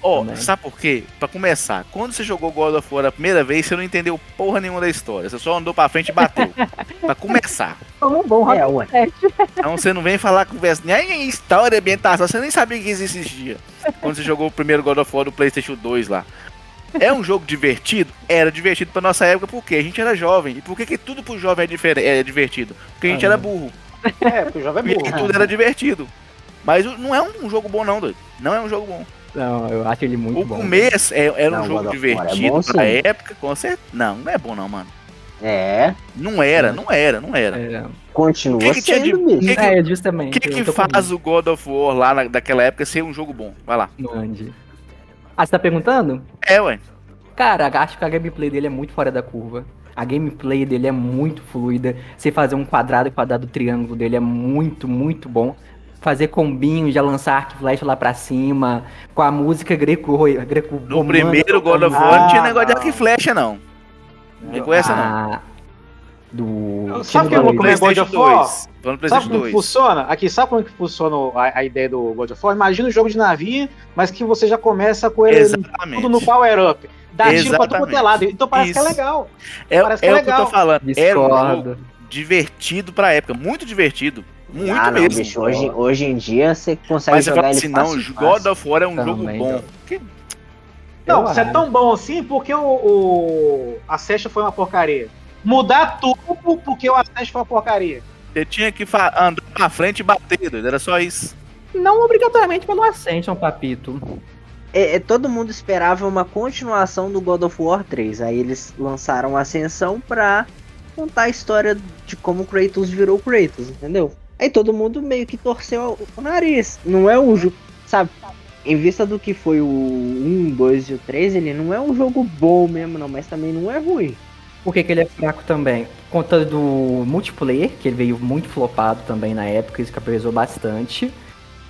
S3: Ó,
S6: Também.
S3: sabe por quê? Pra começar, quando você jogou God of War a primeira vez, você não entendeu porra nenhuma da história. Você só andou pra frente e bateu. pra começar.
S6: Um bom
S2: É, ué.
S3: Então você não vem falar conversa nem história, ambientação, você nem sabia que isso existia. Quando você jogou o primeiro God of War do PlayStation 2 lá. É um jogo divertido? Era divertido pra nossa época porque a gente era jovem. E por que, que tudo pro jovem é, diferente, é divertido? Porque a gente
S6: Ah,
S3: era burro.
S7: É, porque o jovem é
S3: E
S7: burro.
S3: tudo era divertido. Mas não é um jogo bom, não, doido. Não é um jogo bom.
S6: Não, eu acho ele muito
S3: o
S6: bom.
S3: começo é- era um
S2: Não,
S3: jogo
S2: of War é
S3: divertido pra
S2: sim.
S3: época, com certeza. Não, não é bom, não, mano.
S2: É,
S3: Não era, não era, não era.
S6: É,
S2: continua
S3: O que que
S2: sendo, bicho.
S3: que que-
S6: é
S3: O
S6: justamente.
S3: que
S6: eu
S3: que
S6: com
S3: faz o God of War lá na, daquela época ser um jogo bom? Vai lá.
S6: Andy. Ah, você tá perguntando?
S3: É, ué.
S6: Cara, acho que a gameplay dele é muito fora da curva. A gameplay dele é muito fluida. Você fazer um quadrado e quadrado triângulo dele é muito, muito bom. Fazer combinho, já lançar arco e flecha lá pra cima, com a música greco greco
S3: No primeiro God of War não tinha negócio de arco e flecha, não. Não com essa, não.
S6: Ah, Do.
S7: Sabe
S6: Tino
S7: que eu vou
S6: Dois.
S7: comer God of War?
S3: 2. Falando
S7: Sabe como que
S3: 2.
S7: funciona? Aqui, sabe como que funciona a, a ideia do God of War? Imagina um jogo de navio, mas que você já começa com ele
S3: Exatamente.
S7: tudo no power up. Dá tiro pra quanto é lado. Então parece que é
S3: Isso.
S7: legal.
S3: É,
S7: Parece que
S3: é
S7: é
S3: o que eu tô
S7: legal.
S3: falando. Era um jogo divertido pra época. Muito divertido. Muito
S2: ah, não,
S3: mesmo.
S2: bicho, hoje, hoje em dia você consegue
S3: Mas você
S2: jogar
S3: fala
S2: ele
S3: assim, não, God of War é um
S6: Também,
S3: jogo bom.
S6: então.
S3: Que-
S7: Não, você é tão bom assim porque o, o a Session foi uma porcaria. Mudar tudo porque o Session foi uma porcaria.
S3: Você tinha que fa- andar pra frente e bater, doido. Era só isso.
S6: Não obrigatoriamente pelo Ascension, papito.
S2: É, é, todo mundo esperava uma continuação do God of War 3. Aí eles lançaram Ascensão pra contar a história de como Kratos virou Kratos, entendeu? Aí todo mundo meio que torceu o nariz. Não é um jogo, sabe? Em vista do que foi o 1, 2 e o 3, ele não é um jogo bom mesmo, não, mas também não é ruim.
S6: Por que, que ele é fraco também? Por conta do multiplayer, que ele veio muito flopado também na época, isso que pesou bastante.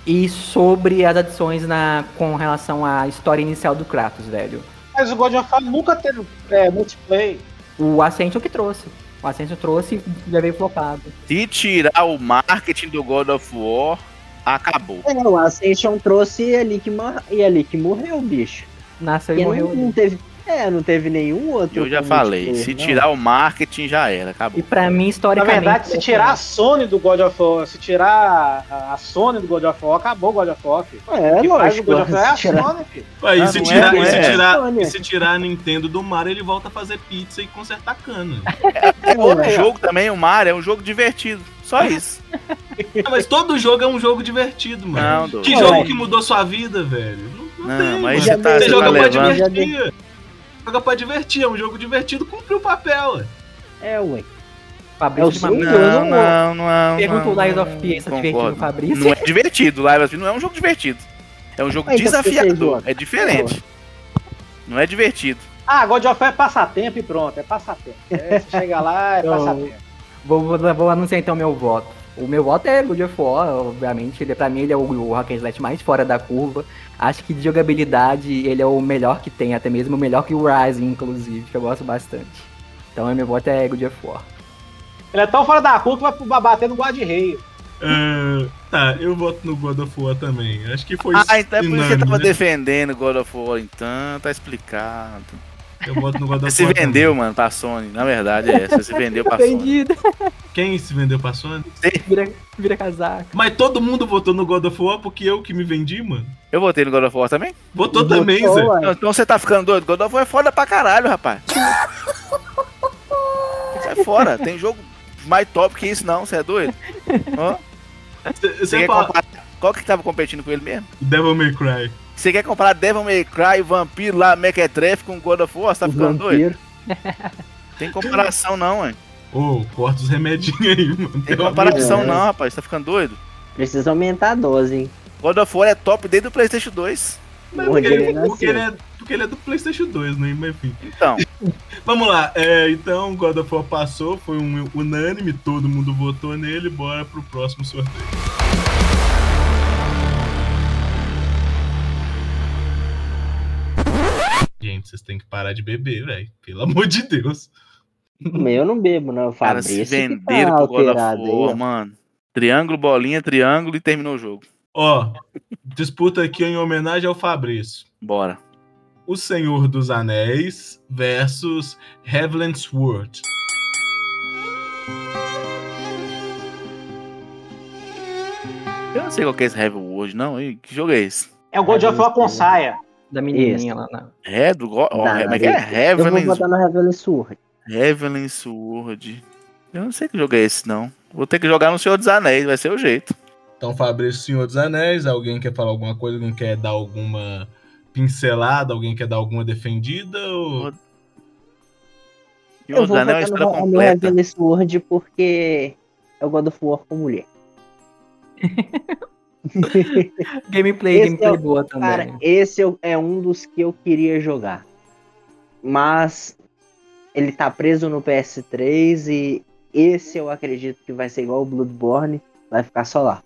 S6: E sobre as adições na, com relação à história inicial do Kratos, velho.
S7: Mas o God of War nunca teve é, multiplayer.
S6: O Ascension que trouxe. O Ascension trouxe e já veio flopado.
S3: Se tirar o marketing do God of War, acabou.
S2: É, o Ascension trouxe e ali que, mor- e ali que morreu, bicho.
S6: Nasceu e
S2: Porque
S6: morreu.
S2: não, não teve. É, não teve nenhum outro.
S3: Eu já falei, se
S2: não.
S3: tirar o marketing já era, acabou.
S6: E pra mim,
S7: Na
S6: historicamente.
S7: verdade, se tirar a Sony do God of War, se tirar a Sony do God of War, acabou o God of War, filho.
S2: É,
S7: que faz o. God of War é a
S2: se tirar-
S7: Sony, filho.
S1: Ué, e,
S3: Ah,
S1: se
S3: não
S1: tirar,
S3: é,
S1: e, se
S3: não é.
S1: tirar,
S2: Olha.
S1: e se tirar a Nintendo do Mario, ele volta a fazer pizza e consertar cana.
S3: É outro
S7: aí, ó.
S3: jogo também, o Mario é um jogo divertido. Só isso.
S1: Ah, mas todo jogo é um jogo divertido, mano.
S3: Não,
S1: que
S2: Não,
S1: jogo
S2: é.
S1: que mudou sua vida, velho? Não, não,
S3: Não,
S1: tem,
S3: mas
S1: mano.
S3: você tá,
S1: Você
S3: você
S1: joga
S3: tá
S1: pra
S3: levando.
S1: Divertir. Joga pra divertir, é um jogo divertido, cumpriu o papel. ué.
S2: É, ué.
S6: Fabrício de
S2: Eu sei.
S6: Mamuco.
S3: Não, não, não.
S6: Pergunta
S3: não,
S6: o Lies
S3: não,
S6: of P,
S3: concordo.
S6: divertido, Fabrício.
S3: Não é divertido, Live of P não é um jogo divertido. É um jogo
S2: Ah, então
S3: desafiador. É diferente. Não é divertido.
S7: Ah, God of War é passatempo e pronto, é passatempo. É, você chega lá, é
S6: Eu-
S7: passatempo.
S6: Vou, vou, vou anunciar então meu voto. O meu voto é God of War, obviamente. Ele, pra mim, ele é o, o Hack and Slash mais fora da curva. Acho que de jogabilidade ele é o melhor que tem, até mesmo melhor que o Rising, inclusive, que eu gosto bastante. Então, meu voto é God of War.
S7: Ele é tão fora da curva que vai bater no guarda-rei.
S1: Ah, tá, eu voto no God of War também. Acho que foi
S3: Ah, então é por isso que você tava
S1: né?
S3: defendendo God of War, então, tá explicado.
S1: Eu voto no God
S3: Você se vendeu,
S1: também.
S3: mano, pra Sony. Na verdade é você se vendeu pra Sony.
S6: Vendido,
S1: Quem se vendeu pra Sony?
S6: vira, vira casaco.
S1: Mas todo mundo votou no God of War porque eu que me vendi, mano.
S3: Eu votei no God of War também?
S1: Votou também, Zé.
S3: Então, você tá ficando doido? God of War é foda pra caralho, rapaz. Sai fora, tem jogo mais top que isso não, você é doido? Ó,
S1: Você
S3: Você quer
S1: fala.
S3: Qual que tava competindo com ele mesmo?
S1: Devil May Cry.
S3: Você quer comparar Devil May Cry, Vampiro lá, Mequetrefe com God of War? Você tá
S2: O
S3: ficando doido?
S2: vampiro.
S3: Tem comparação não, mano.
S1: Ô, corta os remedinhos aí, mano.
S3: Tem comparação não, rapaz. Você tá ficando doido?
S2: Precisa aumentar a dose, hein?
S3: God of War é top desde o Playstation 2.
S1: Mas porque,
S2: ele nasceu.
S1: porque, ele é, porque ele é do PlayStation 2, né? Mas enfim.
S3: Então,
S1: Vamos lá. É, então, God of War passou, foi um unânime, todo mundo votou nele. Bora pro próximo sorteio. Gente, vocês têm que parar de beber, velho. Pelo amor de Deus.
S2: Eu não bebo, não. O
S3: cara, se
S2: Fabrício que tá
S3: venderam pro
S2: ó.
S3: mano. Triângulo, bolinha, triângulo e terminou o jogo.
S1: Ó, disputa aqui em homenagem ao Fabrício.
S3: Bora.
S1: O Senhor dos Anéis versus Heavenly Sword.
S3: Eu não sei qual que é esse Heavy World, não. Que jogo é esse?
S7: É o God of War com saia.
S6: Da menininha lá na.
S3: É do God. Oh, como é que é?
S2: Eu vou
S3: Heavenly,
S2: botar no Heavenly Sword.
S3: Heavenly Sword. Eu não sei que jogo é esse, não. Vou ter que jogar no Senhor dos Anéis, vai ser o jeito.
S1: Então, Fabrício, Senhor dos Anéis. Alguém quer falar alguma coisa? Alguém quer dar alguma pincelada? Alguém quer dar alguma defendida? Ou...
S3: Senhor
S2: Eu
S3: dos
S2: vou
S3: Anéis é
S2: botar no, no. Heavenly Sword porque é o God of War com mulher.
S6: Gameplay,
S2: Esse
S6: gameplay
S2: é o-
S6: boa também.
S2: Cara, esse é- é um dos que eu queria jogar. Mas ele tá preso no PS3 e esse eu acredito que vai ser igual o Bloodborne, vai ficar só lá.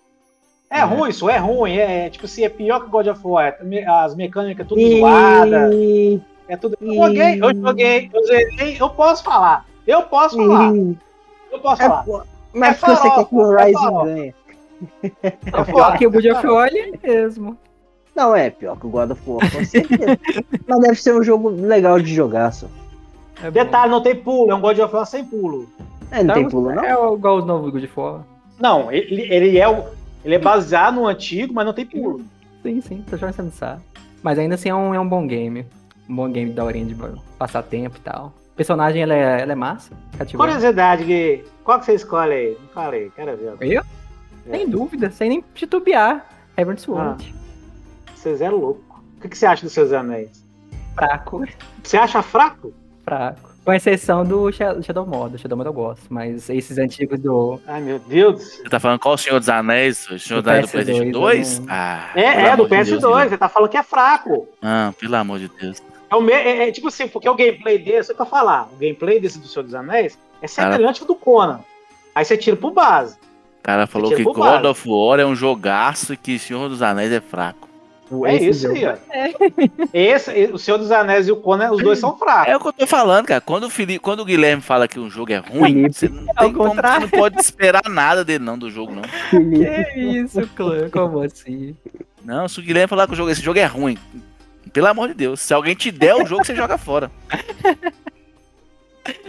S7: É ruim, isso é ruim. É, é, tipo assim, é pior que God of War. É, As mecânicas tudo.
S2: E...
S7: É tudo. Eu joguei, eu joguei, eu zerei, eu posso falar. Eu posso falar. Eu posso
S2: É,
S7: falar.
S2: pô, mas
S7: É
S2: porque você quer que o
S7: farofa, é farofa.
S2: ganhe.
S6: É pior que o God of War ele é mesmo.
S2: Não, é pior que o God of War, com certeza. mas deve ser um jogo legal de jogar, só.
S6: É bom.
S7: Detalhe, não tem pulo, é um God of War sem pulo.
S2: É, não tem pulo, não?
S6: É igual os novos God of War.
S7: Não, ele, ele é o. Ele é baseado no antigo, mas não tem pulo.
S6: Sim, sim, tô jogando pensar. Mas ainda assim é um, é um bom game. Um bom game da horinha de passar tempo e tal. O personagem, ela é, ela é massa. cativante.
S7: Curiosidade, Gui. Qual que você escolhe aí? Não falei, quero ver.
S6: Eu? Sem dúvida, sem nem titubear. Heaven Sword.
S7: Vocês é louco. O que, que você acha dos seus anéis?
S6: Fraco,
S7: Você acha fraco?
S6: fraco. Com exceção do Sha- Shadow Mod. O Shadow Mod eu gosto. Mas esses antigos do.
S7: Ai, meu Deus.
S3: Você tá falando qual o Senhor dos Anéis? O Senhor
S6: Do
S3: do
S6: PS2,
S3: PlayStation
S6: eu
S3: 2?
S6: não-
S3: Ah,
S7: É, é, do
S3: amor de Deus,
S7: PS2.
S3: Guilherme.
S7: Você tá falando que é fraco.
S3: Ah, pelo amor de Deus.
S7: É, o me... é, é tipo assim, porque o gameplay desse, só pra falar, o gameplay desse do Senhor dos Anéis é semelhante ao do Conan. Aí você tira pro base.
S3: O cara falou que
S7: pro
S3: God of War é um jogaço e que Senhor dos Anéis é fraco.
S6: O-
S7: É
S6: esse
S7: isso aí, ó. Esse, o Senhor dos Anéis e o Conan, os dois são fracos.
S3: É o que eu tô falando, cara. Quando o, Felipe, quando o Guilherme fala que um jogo é ruim, você não, tem como, você não pode esperar nada dele, não, do jogo, não.
S6: Que isso, clã? Como assim?
S3: Não, se o Guilherme falar que o jogo, esse jogo é ruim, pelo amor de Deus, se alguém te der o jogo, você joga fora.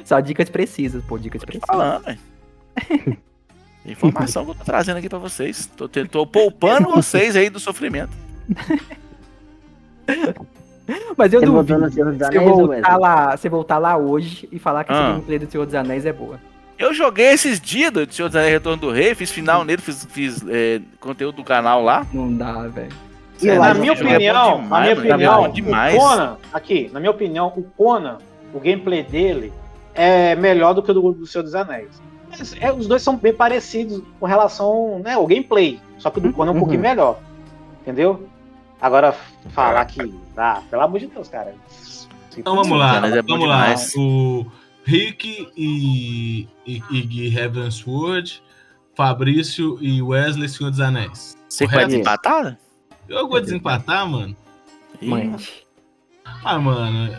S6: Só dicas precisas, pô, dicas precisas.
S3: Falando, velho. Informação que eu tô trazendo aqui pra vocês. Tô, tô poupando vocês aí do sofrimento.
S6: Mas eu
S2: Você
S6: duvido.
S2: Anéis,
S6: voltar, lá, você voltar lá hoje e falar que essa
S3: Ah.
S6: gameplay do Senhor dos Anéis é boa.
S3: Eu joguei esses dias do Senhor dos Anéis Retorno do Rei, fiz final nele, fiz, fiz é, conteúdo do canal lá.
S6: Não dá, velho.
S7: Na
S3: esse
S7: minha
S3: é
S7: opinião, na minha
S3: é
S7: opinião,
S3: demais.
S7: o Conan, aqui, na minha opinião, o Conan, o gameplay dele é melhor do que o do, do Senhor dos Anéis. É, os dois são bem parecidos com relação, né, ao gameplay, só que o do Conan é um pouquinho melhor, entendeu? Agora, falar que, ah, pelo amor de Deus, cara.
S1: Então vamos lá,
S3: é
S1: vamos lá.
S3: demais.
S1: O Rick e, e, e Heavensward, Fabrício e Wesley Senhor dos Anéis.
S3: Você vai desempatar?
S1: Eu vou desempatar, mano.
S6: Mãe.
S1: Ah, mano,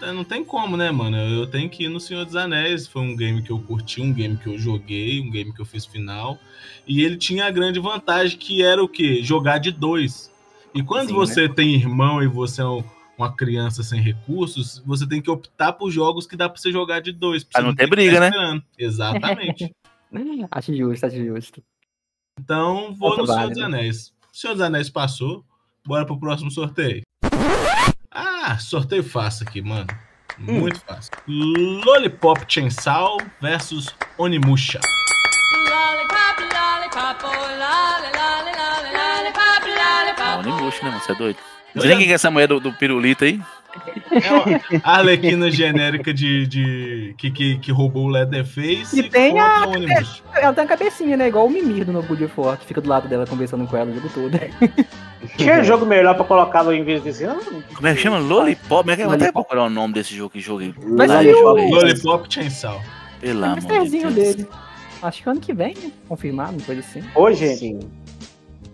S1: não tem como, né, mano? Eu tenho que ir no Senhor dos Anéis. Foi um game que eu curti, um game que eu joguei, um game que eu fiz final. E ele tinha a grande vantagem que era o quê? Jogar de dois. E quando
S6: Sim,
S1: você tem irmão e você é um- uma criança sem recursos, você tem que optar por jogos que dá pra você jogar de dois. pra
S3: não ter briga, né?
S1: esperando. Exatamente.
S6: Acho justo, acho justo.
S1: Então, vou
S6: Muito
S1: no Senhor
S6: válido.
S1: dos Anéis. O Senhor dos Anéis passou. Bora pro próximo sorteio. Ah, sorteio fácil aqui, mano.
S6: Hum.
S1: Muito fácil. Lollipop Chainsaw versus Onimusha.
S5: Lollipop, lollipop, oh, lolly, lolly, lolly, lollipop, lollipop.
S3: Ah, Onimush, né, mano? Você é doido? Não sei nem quem que é essa mulher do, do pirulito aí.
S1: É uma Arlequina genérica de, de que, que, que roubou o Leatherface
S6: E tem
S1: contra
S6: a-
S1: Onimusha.
S6: Ela tem uma cabecinha, né? Igual o Mimir do Nobu de For, que fica do lado dela conversando com ela o jogo todo.
S7: Tinha jogo melhor pra colocar no invés desse ano?
S3: Como é que chama? Lollipop? Como é que eu vou até procurar o nome desse jogo que joguei? Lá joguei.
S1: Lollipop Chainsaw.
S3: Pelo
S6: É
S3: amor de Deus.
S6: dele. Acho que ano que vem, né? Confirmado, uma coisa assim.
S7: Ô, gente,
S2: Sim.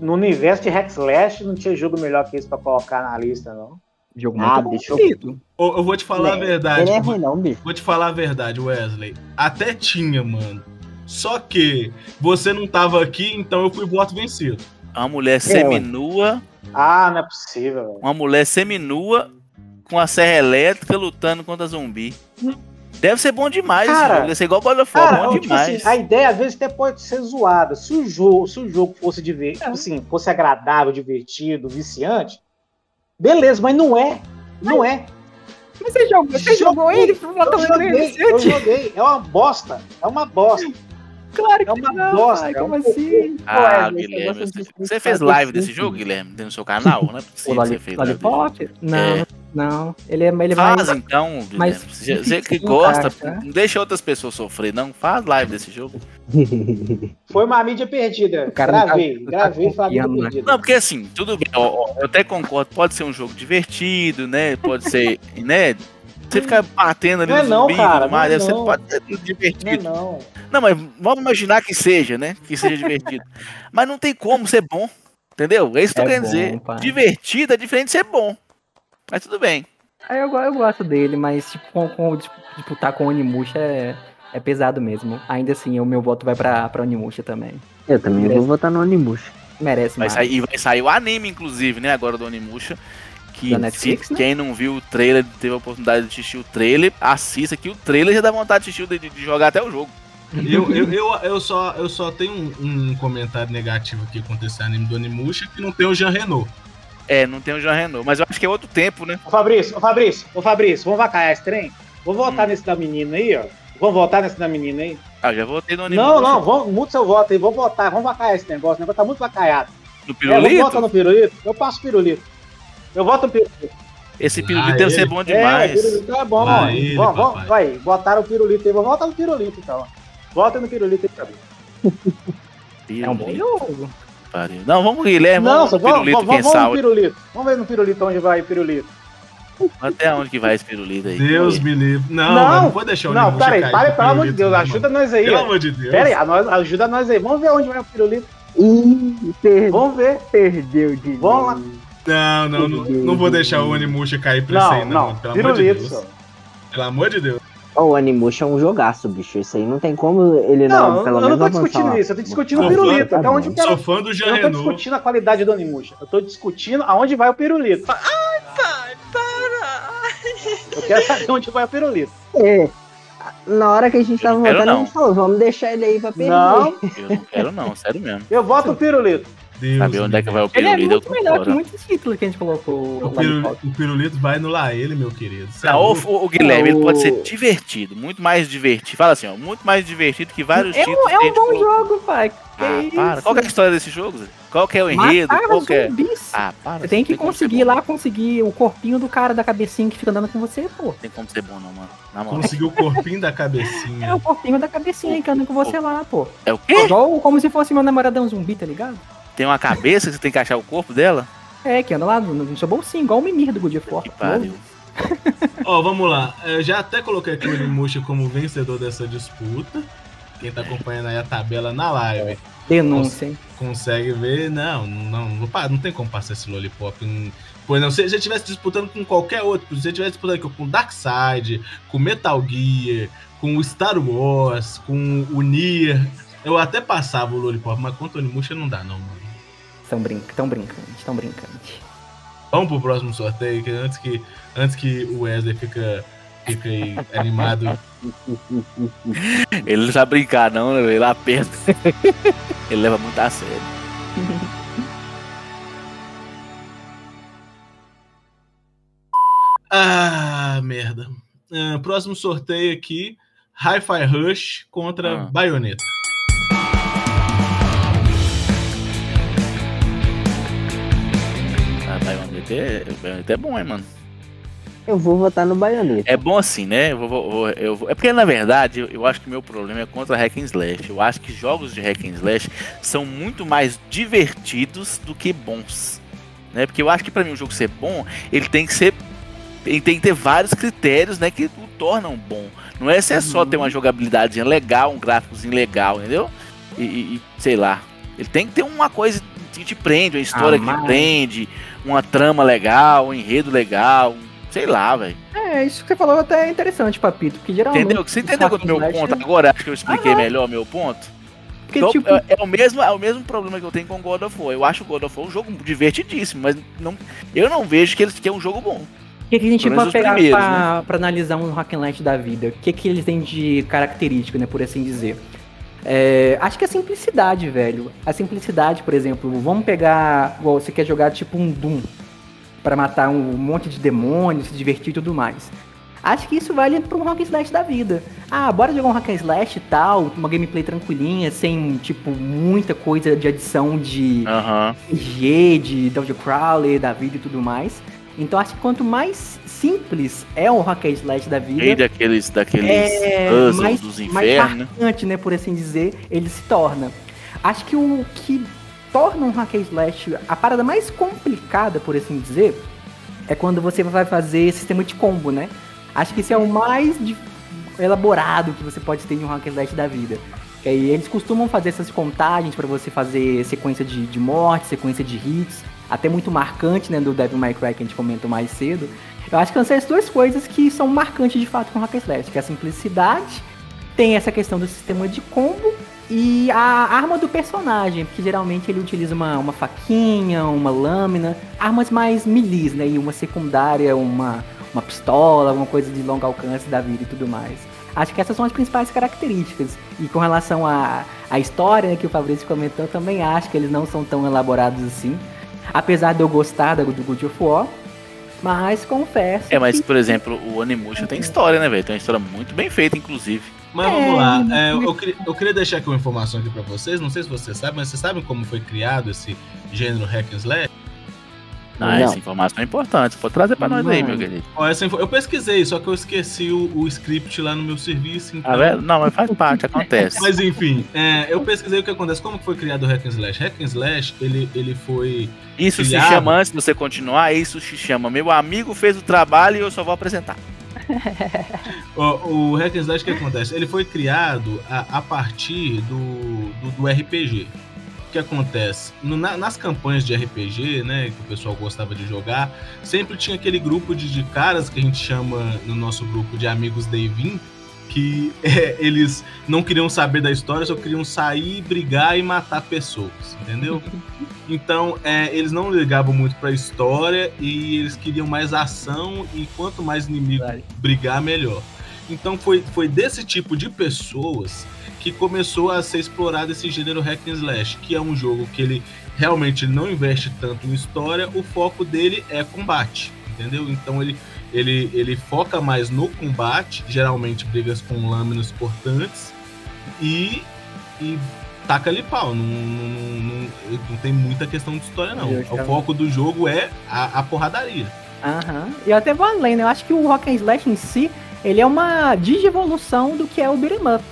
S7: no universo de Hexlash não tinha jogo melhor que esse pra colocar na lista, não.
S6: Jogo
S2: Ah,
S6: muito
S2: bicho.
S6: bonito.
S1: Eu, eu vou te falar a
S2: é-
S1: verdade.
S2: Ele é
S1: vou-
S2: ruim, não, bicho.
S1: Vou te falar a verdade, Wesley. Até tinha, mano. Só que você não tava aqui, então eu fui voto vencido.
S3: Uma mulher seminua,
S7: Ah, não é possível, velho.
S3: uma mulher seminua com a serra elétrica lutando contra zumbi. Deve ser bom demais
S7: Cara,
S3: jogo. Deve ser igual God of War,
S7: Cara,
S3: bom
S7: tipo
S3: demais.
S7: assim, a ideia às vezes até pode ser zoada. Se o jogo, se o jogo fosse diver, tipo assim, fosse agradável, divertido, viciante, beleza, mas não é. Não é.
S6: Mas você jogou, você jogou ele?
S7: Eu joguei, eu joguei. É uma bosta. É uma bosta.
S6: Claro que
S7: É uma
S6: não,
S7: bosta, é
S6: como
S7: um
S6: assim?
S3: Ah, Guilherme,
S2: de
S3: você, fez live desse jogo. Guilherme? No seu canal? Não é
S6: O
S3: possível que você fez live?
S6: Não,
S3: É.
S6: não. Ele é, ele é
S3: Faz
S6: mais...
S3: então, Guilherme.
S6: mas
S3: Você, você que gosta,
S6: tá?
S3: não deixa outras pessoas sofrer, não. Faz live desse jogo.
S7: Foi uma mídia perdida.
S6: Tá-
S7: gravei,
S6: não tá
S7: gravei, mídia
S6: confiando, né?
S7: perdida.
S3: Não, porque assim, tudo bem, ó, ó, eu até concordo, pode ser um jogo divertido, né? Pode ser, né? Você ficar batendo ali
S7: Não é
S3: no
S7: não,
S3: zumbi e
S7: cara,
S3: tudo mais,
S7: não é
S3: deve ser,
S7: não.
S3: pode ser
S7: Não é
S3: divertido.
S7: não.
S3: Não, mas vamos imaginar que seja, né? Que seja divertido. mas não tem como ser bom, entendeu? É isso que eu tô
S6: É
S3: querendo
S6: bom,
S3: dizer.
S6: pai.
S3: Divertido é diferente de ser bom. Mas tudo bem.
S6: Aí eu, eu gosto dele, mas tipo, com, com, tipo, disputar com o Onimusha é, é pesado mesmo. Ainda assim, o meu voto vai pra, pra Onimusha também.
S2: Eu também vou votar no Onimusha.
S6: Merece
S3: Vai
S6: mais.
S3: sair, e vai sair o anime, inclusive, né? Agora do Onimusha. Que
S6: Da Netflix,
S3: se
S6: né?
S3: quem não viu o trailer, teve a oportunidade de assistir o trailer, assista que o trailer já dá vontade de assistir, de, de jogar até o jogo.
S1: Eu, eu, eu, eu só, eu só tenho um, um comentário negativo aqui contra esse anime do Onimusha, que não tem o Jean Renault.
S3: É, não tem o Jean Renault, mas eu acho que é outro tempo, né?
S7: Ô Fabrício, ô Fabrício, ô Fabrício, vamos vacaiar esse trem? Vamos
S3: Hum.
S7: votar nesse da menina aí, ó. Vamos votar nesse da menina aí?
S3: Ah, já votei no Onimusha.
S7: Não, não, vamos, muda seu voto aí, vamos votar, vamos vacaiar esse negócio, o negócio tá muito vacaiado.
S3: No
S7: É, vamos
S3: pirulito?
S7: votar no pirulito? Eu passo pirulito. Eu voto no pirulito.
S3: Esse pirulito
S1: Ah,
S3: deve
S1: ele-
S3: ser bom
S7: É,
S3: demais.
S7: pirulito é bom,
S1: Lá
S7: mano.
S1: ele,
S7: Vamos, vamos,
S1: papai.
S7: vai, botaram o pirulito aí, vamos votar no pirulito então. Vota no pirulito aí pra mim.
S6: É um bom jogo.
S3: Pariu. Não, vamos Guilherme,
S7: Não,
S3: vamos no
S7: vamos,
S3: pirulito,
S7: vamos,
S3: quem
S7: vamos no
S3: sabe.
S7: pirulito. Vamos ver no pirulito onde vai o pirulito.
S3: Até onde que vai esse pirulito aí?
S1: Deus me livre. Não,
S7: Não,
S1: não vou deixar o
S7: Não, peraí, pare, pelo amor de Deus,
S1: não,
S7: ajuda nós aí.
S1: Pelo amor de Deus.
S7: Pera aí, a nós- ajuda nós aí. Vamos ver onde vai o pirulito.
S2: Ih, perdeu,
S7: Vamos ver.
S2: perdeu de
S7: Vamos lá.
S1: Não, não, não, não vou deixar o Onimusha cair pra isso aí,
S7: Não,
S1: não.
S7: não.
S1: Pelo amor de
S7: Pirulito
S1: Deus.
S7: só.
S1: Pelo amor de Deus.
S2: O Animush é um jogaço, bicho. Isso aí não tem como ele não,
S7: Não,
S2: pelo
S7: eu não tô discutindo
S2: lá.
S7: isso, eu tô discutindo o pirulito.
S2: fã,
S7: Até
S2: tá
S7: onde
S2: bom.
S7: o cara-
S1: Sou fã do Jean
S7: Eu não tô
S1: Renault.
S7: discutindo a qualidade do Onimusha. Eu tô discutindo aonde vai o pirulito.
S5: Pai, para!
S7: Eu quero saber onde vai o pirulito.
S2: É. Na hora que a gente
S3: Eu
S2: tava
S3: não quero,
S2: votando, a
S3: não.
S2: gente falou, vamos deixar ele aí pra perder.
S7: Não,
S3: Eu não quero não, sério mesmo.
S7: eu voto o pirulito.
S1: Deus
S3: Saber onde é que vai o
S6: Ele é
S3: pirulito,
S6: muito melhor que muitos títulos que a gente colocou.
S1: O,
S6: lá no
S1: piru-
S6: palco.
S1: o pirulito vai no lá ele, meu querido. É
S3: Não, o, o Guilherme, ele
S2: Não,
S3: pode
S2: o-
S3: ser divertido, muito mais divertido. Fala assim, ó, muito mais divertido que vários
S6: É
S3: títulos
S6: um,
S3: que
S6: é um bom
S3: colocou.
S6: jogo, pai. Que
S3: Ah,
S6: isso?
S3: para. Qual que é a história desse jogo? Qual que é o enredo?
S6: Matar
S3: Qual que é...
S6: zumbis.
S3: Ah, para.
S6: Você tem que
S3: ser
S6: conseguir lá, conseguir o corpinho do cara da cabecinha que fica andando com você, pô.
S3: Não tem como ser bom não, mano. Na moral.
S1: Conseguiu o corpinho da
S6: É
S1: cabecinha.
S6: o corpinho da cabecinha que anda com você lá, pô.
S3: É o quê?
S6: Igual como se fosse meu namoradão zumbi, tá ligado?
S3: Tem uma cabeça que você tem que achar o corpo dela?
S6: É, que anda lá no, no seu bolsinho, igual o Mimir do God of War.
S3: Que pariu.
S1: Ó, vamos lá. Eu já até coloquei aqui o Onimusha como vencedor dessa disputa. Quem tá acompanhando aí a tabela na live
S6: Denúncia, hein?
S1: consegue ver. Não, não, não, não tem como passar esse Lollipop. Pois não, se você estivesse disputando com qualquer outro, se você estivesse disputando aqui com Darkseid, com Metal Gear, com o Star Wars, com o Nier, eu até passava o Lollipop, mas contra o Onimusha não dá, não, mano.
S6: Tão, brinca, tão brincando, tão brincando.
S1: Vamos pro próximo sorteio, que antes que, antes que o Wesley fica, fica aí animado.
S3: Ele não sabe brincar não, né? Ele aperta. ele leva muito a sério.
S1: Ah, merda. Ah, próximo sorteio aqui: Hi-Fi Rush contra
S3: Ah.
S1: Bayonetta.
S3: É, Bayonetta é bom, hein, mano.
S2: Eu vou votar no Bayonetta.
S3: É bom assim, né? Eu vou, vou- eu vou- é porque, na verdade, eu, eu acho que meu problema é contra hack and slash. Eu acho que jogos de hack and slash são muito mais divertidos do que bons. Né? Porque eu acho que pra mim um jogo ser bom, ele tem que ser. Ele tem que ter vários critérios né, que o tornam bom. Não é se é só ter uma jogabilidade legal, um gráficozinho legal, entendeu? E- e, sei lá. Ele tem que ter uma coisa que te prende, uma história
S6: Ah,
S3: que prende, uma trama legal, um enredo legal, um- sei lá, velho.
S6: É, isso que você falou até é interessante, Papito, porque geralmente...
S3: Entendeu? Você entendeu o meu ponto
S6: slash-
S3: agora? Acho que eu expliquei
S6: Aham.
S3: melhor o meu ponto.
S6: Porque,
S3: Então,
S6: tipo,
S3: é, é o mesmo, é o mesmo problema que eu tenho com God of War. Eu acho o God of War um jogo divertidíssimo, mas não, eu não vejo que, ele, que é um jogo bom.
S6: O que, que a gente pode pegar pra, pra analisar um hack and slash da vida? O que, que eles têm de característica, né, por assim dizer? É, acho que a simplicidade, velho. A simplicidade, por exemplo, vamos pegar. Você quer jogar tipo um Doom pra matar um monte de demônios, se divertir e tudo mais. Acho que isso vale pra um hack and slash da vida. Ah, bora jogar um hack and slash e tal, uma gameplay tranquilinha, sem, tipo, muita coisa de adição de
S3: Aham.
S6: RPG, de Dungeon Crawler, da vida e tudo mais. Então acho que quanto mais simples é o hack and slash da vida,
S3: E daqueles, daqueles
S6: é
S3: puzzles
S6: mais,
S3: dos
S6: mais
S3: infernos, né?
S6: marcante, né, por assim dizer, ele se torna. Acho que o que torna um hack and slash a parada mais complicada, por assim dizer, é quando você vai fazer sistema de combo, né? Acho que isso é o mais elaborado que você pode ter em um hack and slash da vida. Que aí eles costumam fazer essas contagens pra você fazer sequência de, de morte, sequência de hits, até muito marcante, né, do Devil May Cry que a gente comentou mais cedo. Eu acho que são essas duas coisas que são marcantes de fato com hack slash, que é a simplicidade, tem essa questão do sistema de combo e a arma do personagem, porque geralmente ele utiliza uma, uma faquinha, uma lâmina, armas mais milis, né? E uma secundária, uma, uma pistola, alguma coisa de longo alcance da vida e tudo mais. Acho que essas são as principais características. E com relação à, à história né, que o Fabrício comentou, também acho que eles não são tão elaborados assim. Apesar de eu gostar do do God of War, mas confesso.
S3: É, mas,
S6: que-
S3: por exemplo, o Onimusha tem história, né, velho? Tem uma história muito bem feita, inclusive.
S1: Mas
S6: É,
S1: vamos lá.
S6: mas-
S1: é, eu, queria, eu queria deixar aqui uma informação aqui pra vocês. Não sei se vocês sabem, mas vocês sabem como foi criado esse gênero hack and slash?
S3: Ah,
S2: Não.
S3: essa informação é importante. Pode trazer pra nós aí,
S6: Não.
S3: meu querido.
S1: Ó, essa info- eu pesquisei, só que eu esqueci o, o script lá no meu serviço. Então...
S3: Ah, velho? Não, mas faz parte, acontece.
S1: Mas enfim, é, eu pesquisei o que acontece. Como foi criado o hack and slash? Hack and slash, ele, ele foi...
S3: Isso se
S1: Criado.
S3: chama, antes de você continuar, isso se chama. Meu amigo fez o trabalho e eu só vou apresentar.
S1: o hack and slash, o que acontece? Ele foi criado a, a partir do, do, do RPG. O que acontece? No- na- nas campanhas de RPG, né, que o pessoal gostava de jogar, sempre tinha aquele grupo de, de caras que a gente chama no nosso grupo de amigos Davin, que é, eles não queriam saber da história, só queriam sair, brigar e matar pessoas, entendeu? Então, é, eles não ligavam muito pra história e eles queriam mais ação e quanto mais inimigo brigar, melhor. Então foi, foi desse tipo de pessoas que começou a ser explorado esse gênero hack and slash, que é um jogo que ele realmente não investe tanto em história, o foco dele é combate, entendeu? Então ele, ele, ele foca mais no combate, geralmente brigas com lâminas cortantes, e, e taca ali pau. Não, não, não- não tem muita questão de história, não. O foco do jogo é a, a porradaria.
S6: Aham. E eu até vou além, né? Eu acho que o Rock and Slash em si, ele é uma digievolução do que é o beat'em up.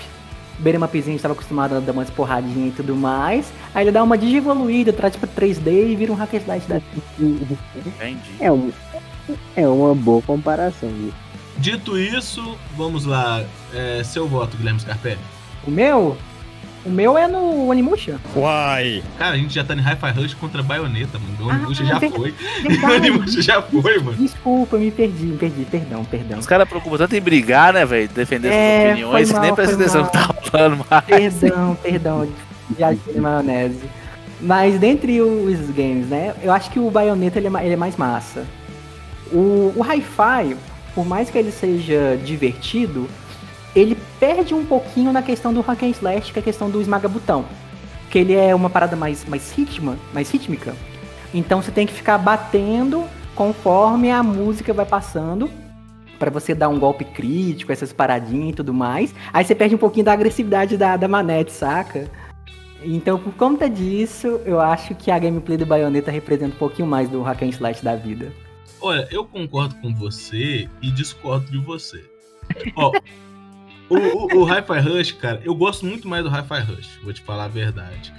S6: Beat'em upzinho estava acostumado a dar umas porradinhas e tudo mais. Aí ele dá uma digievoluída, traz pra 3D e vira um and Slash da
S3: Entendi.
S2: É, um, é uma boa comparação, viu?
S1: Dito isso, vamos lá. É, seu voto, Guilherme Scarpelli.
S6: O meu? O meu é no Onimusha.
S8: Uai.
S1: Cara, a gente já tá em Hi-Fi Rush contra Bayonetta, mano. O
S6: Ah,
S1: Onimusha já
S6: ver-
S1: foi. O. Onimusha já foi, mano.
S6: Desculpa, me perdi, me perdi, perdão, perdão.
S3: Os caras preocupam tanto em brigar, né, velho? Defender
S6: É,
S3: suas opiniões,
S6: foi
S3: que nem
S6: mal,
S3: presta atenção no que
S6: mal.
S3: tá falando mais.
S6: Perdão, perdão, viajei de maionese. Mas dentre os games, né, eu acho que o Bayonetta ele é, ele é mais massa. O, o Hi-Fi, por mais que ele seja divertido, ele perde um pouquinho na questão do hack and slash, que é a questão do esmaga-botão. Que ele é uma parada mais, mais, ritma, mais rítmica. Então você tem que ficar batendo conforme a música vai passando Pra você dar um golpe crítico, essas paradinhas e tudo mais. Aí você perde um pouquinho da agressividade da, da manete, saca? Então, por conta disso, eu acho que a gameplay do Bayonetta representa um pouquinho mais do hack and slash da vida.
S1: Olha, eu concordo com você e discordo de você. Ó, o, o, Hi-Fi Rush, cara, eu gosto muito mais do Hi-Fi Rush, vou te falar a verdade.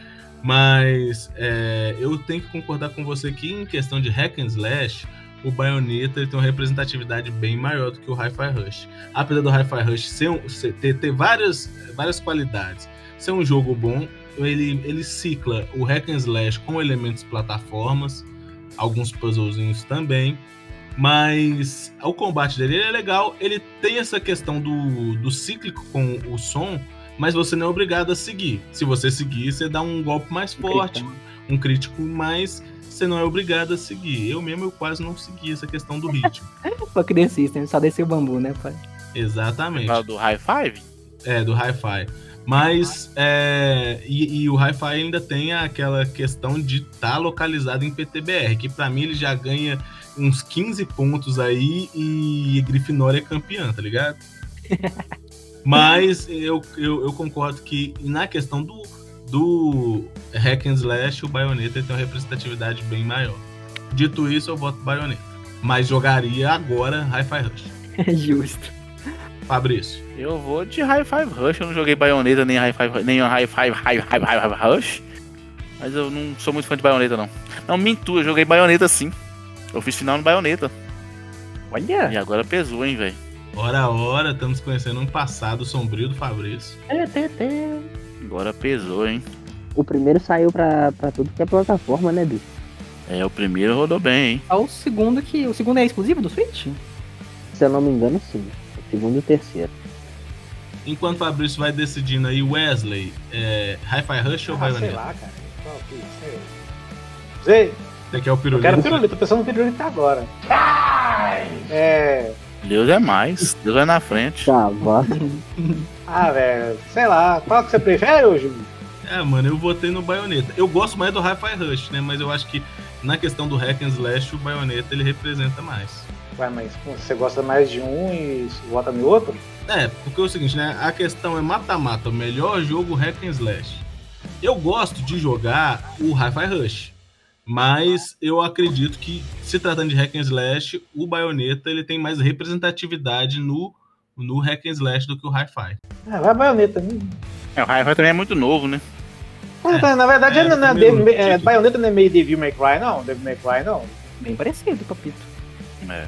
S1: Mas é, eu tenho que concordar com você que em questão de hack and slash, o Bayonetta tem uma representatividade bem maior do que o Hi-Fi Rush. Apesar do Hi-Fi Rush ser um- ser- ter, ter várias, várias qualidades, ser um jogo bom, ele, ele cicla o hack and slash com elementos plataformas, alguns puzzlezinhos também. Mas o combate dele é legal. Ele tem essa questão do, do cíclico com o som, mas você não é obrigado a seguir. Se você seguir, você dá um golpe mais forte, um crítico mais. Você não é obrigado a seguir. Eu mesmo eu quase não segui essa questão do ritmo.
S6: Pô, Clear System, só descer o bambu, né, pai?
S1: Exatamente.
S3: Do High Five?
S1: É, do Hi-Fi. Mas, é, e, e o Hi-Fi ainda tem aquela questão de estar localizado em PTBR, que pra mim ele já ganha uns 15 pontos aí e Grifinória é campeã, tá ligado? Mas eu, eu, eu concordo que na questão do, do Hack and Slash, o Bayonetta tem uma representatividade bem maior. Dito isso, eu voto Bayonetta. Mas jogaria agora Hi-Fi Rush.
S6: É justo.
S1: Fabrício.
S3: Eu vou de High Five Rush. Eu não joguei Bayonetta nem High Five, nem High Five High Five High Five Rush. Mas eu não sou muito fã de Bayonetta, não. Não, minto, eu joguei Bayonetta sim. Eu fiz final no Bayonetta.
S6: Olha!
S3: E agora pesou, hein, velho.
S1: Ora a hora, estamos conhecendo um passado sombrio do Fabrício.
S6: É, tê, tê.
S3: Agora pesou, hein.
S2: O primeiro saiu pra, pra tudo que é plataforma, né, bicho?
S3: É, o primeiro rodou bem, hein.
S6: É o segundo que. O segundo é exclusivo do Switch?
S2: Se eu não me engano, sim. O segundo e o terceiro.
S1: Enquanto o Fabrício vai decidindo aí, Wesley, é, Hi-Fi Rush ou
S7: Ah, sei
S1: Bayonetta?
S7: lá, cara. Qual que- sei.
S1: Você quer o
S7: eu
S1: pirulito?
S7: quero pirulito, tô pensando no pirulito agora. É.
S3: Deus é mais. Deus vai na frente.
S2: Tá.
S7: Ah, velho, sei lá. Qual que você prefere, ô Júlio?
S1: É, mano, eu votei no Bayonetta. Eu gosto mais do Hi-Fi Rush, né? Mas eu acho que na questão do Hack and Slash, o Bayonetta ele representa mais.
S7: Ué, mas você gosta mais de um e vota no outro?
S1: É, porque é o seguinte, né? A questão é mata-mata, o melhor jogo Hack and Slash. Eu gosto de jogar o Hi-Fi Rush, mas eu acredito que, se tratando de Hack and Slash, o Bayonetta ele tem mais representatividade no, no Hack and Slash do que o Hi-Fi.
S7: Ah, vai baioneta. né?
S3: É, o High Five também é muito novo, né?
S7: Ah, tá, Na verdade,
S1: é,
S7: não é, Devil- é,
S1: título.
S7: baioneta não é meio Devil May Cry, não? Devil May Cry, não?
S6: Bem parecido, papito.
S3: É.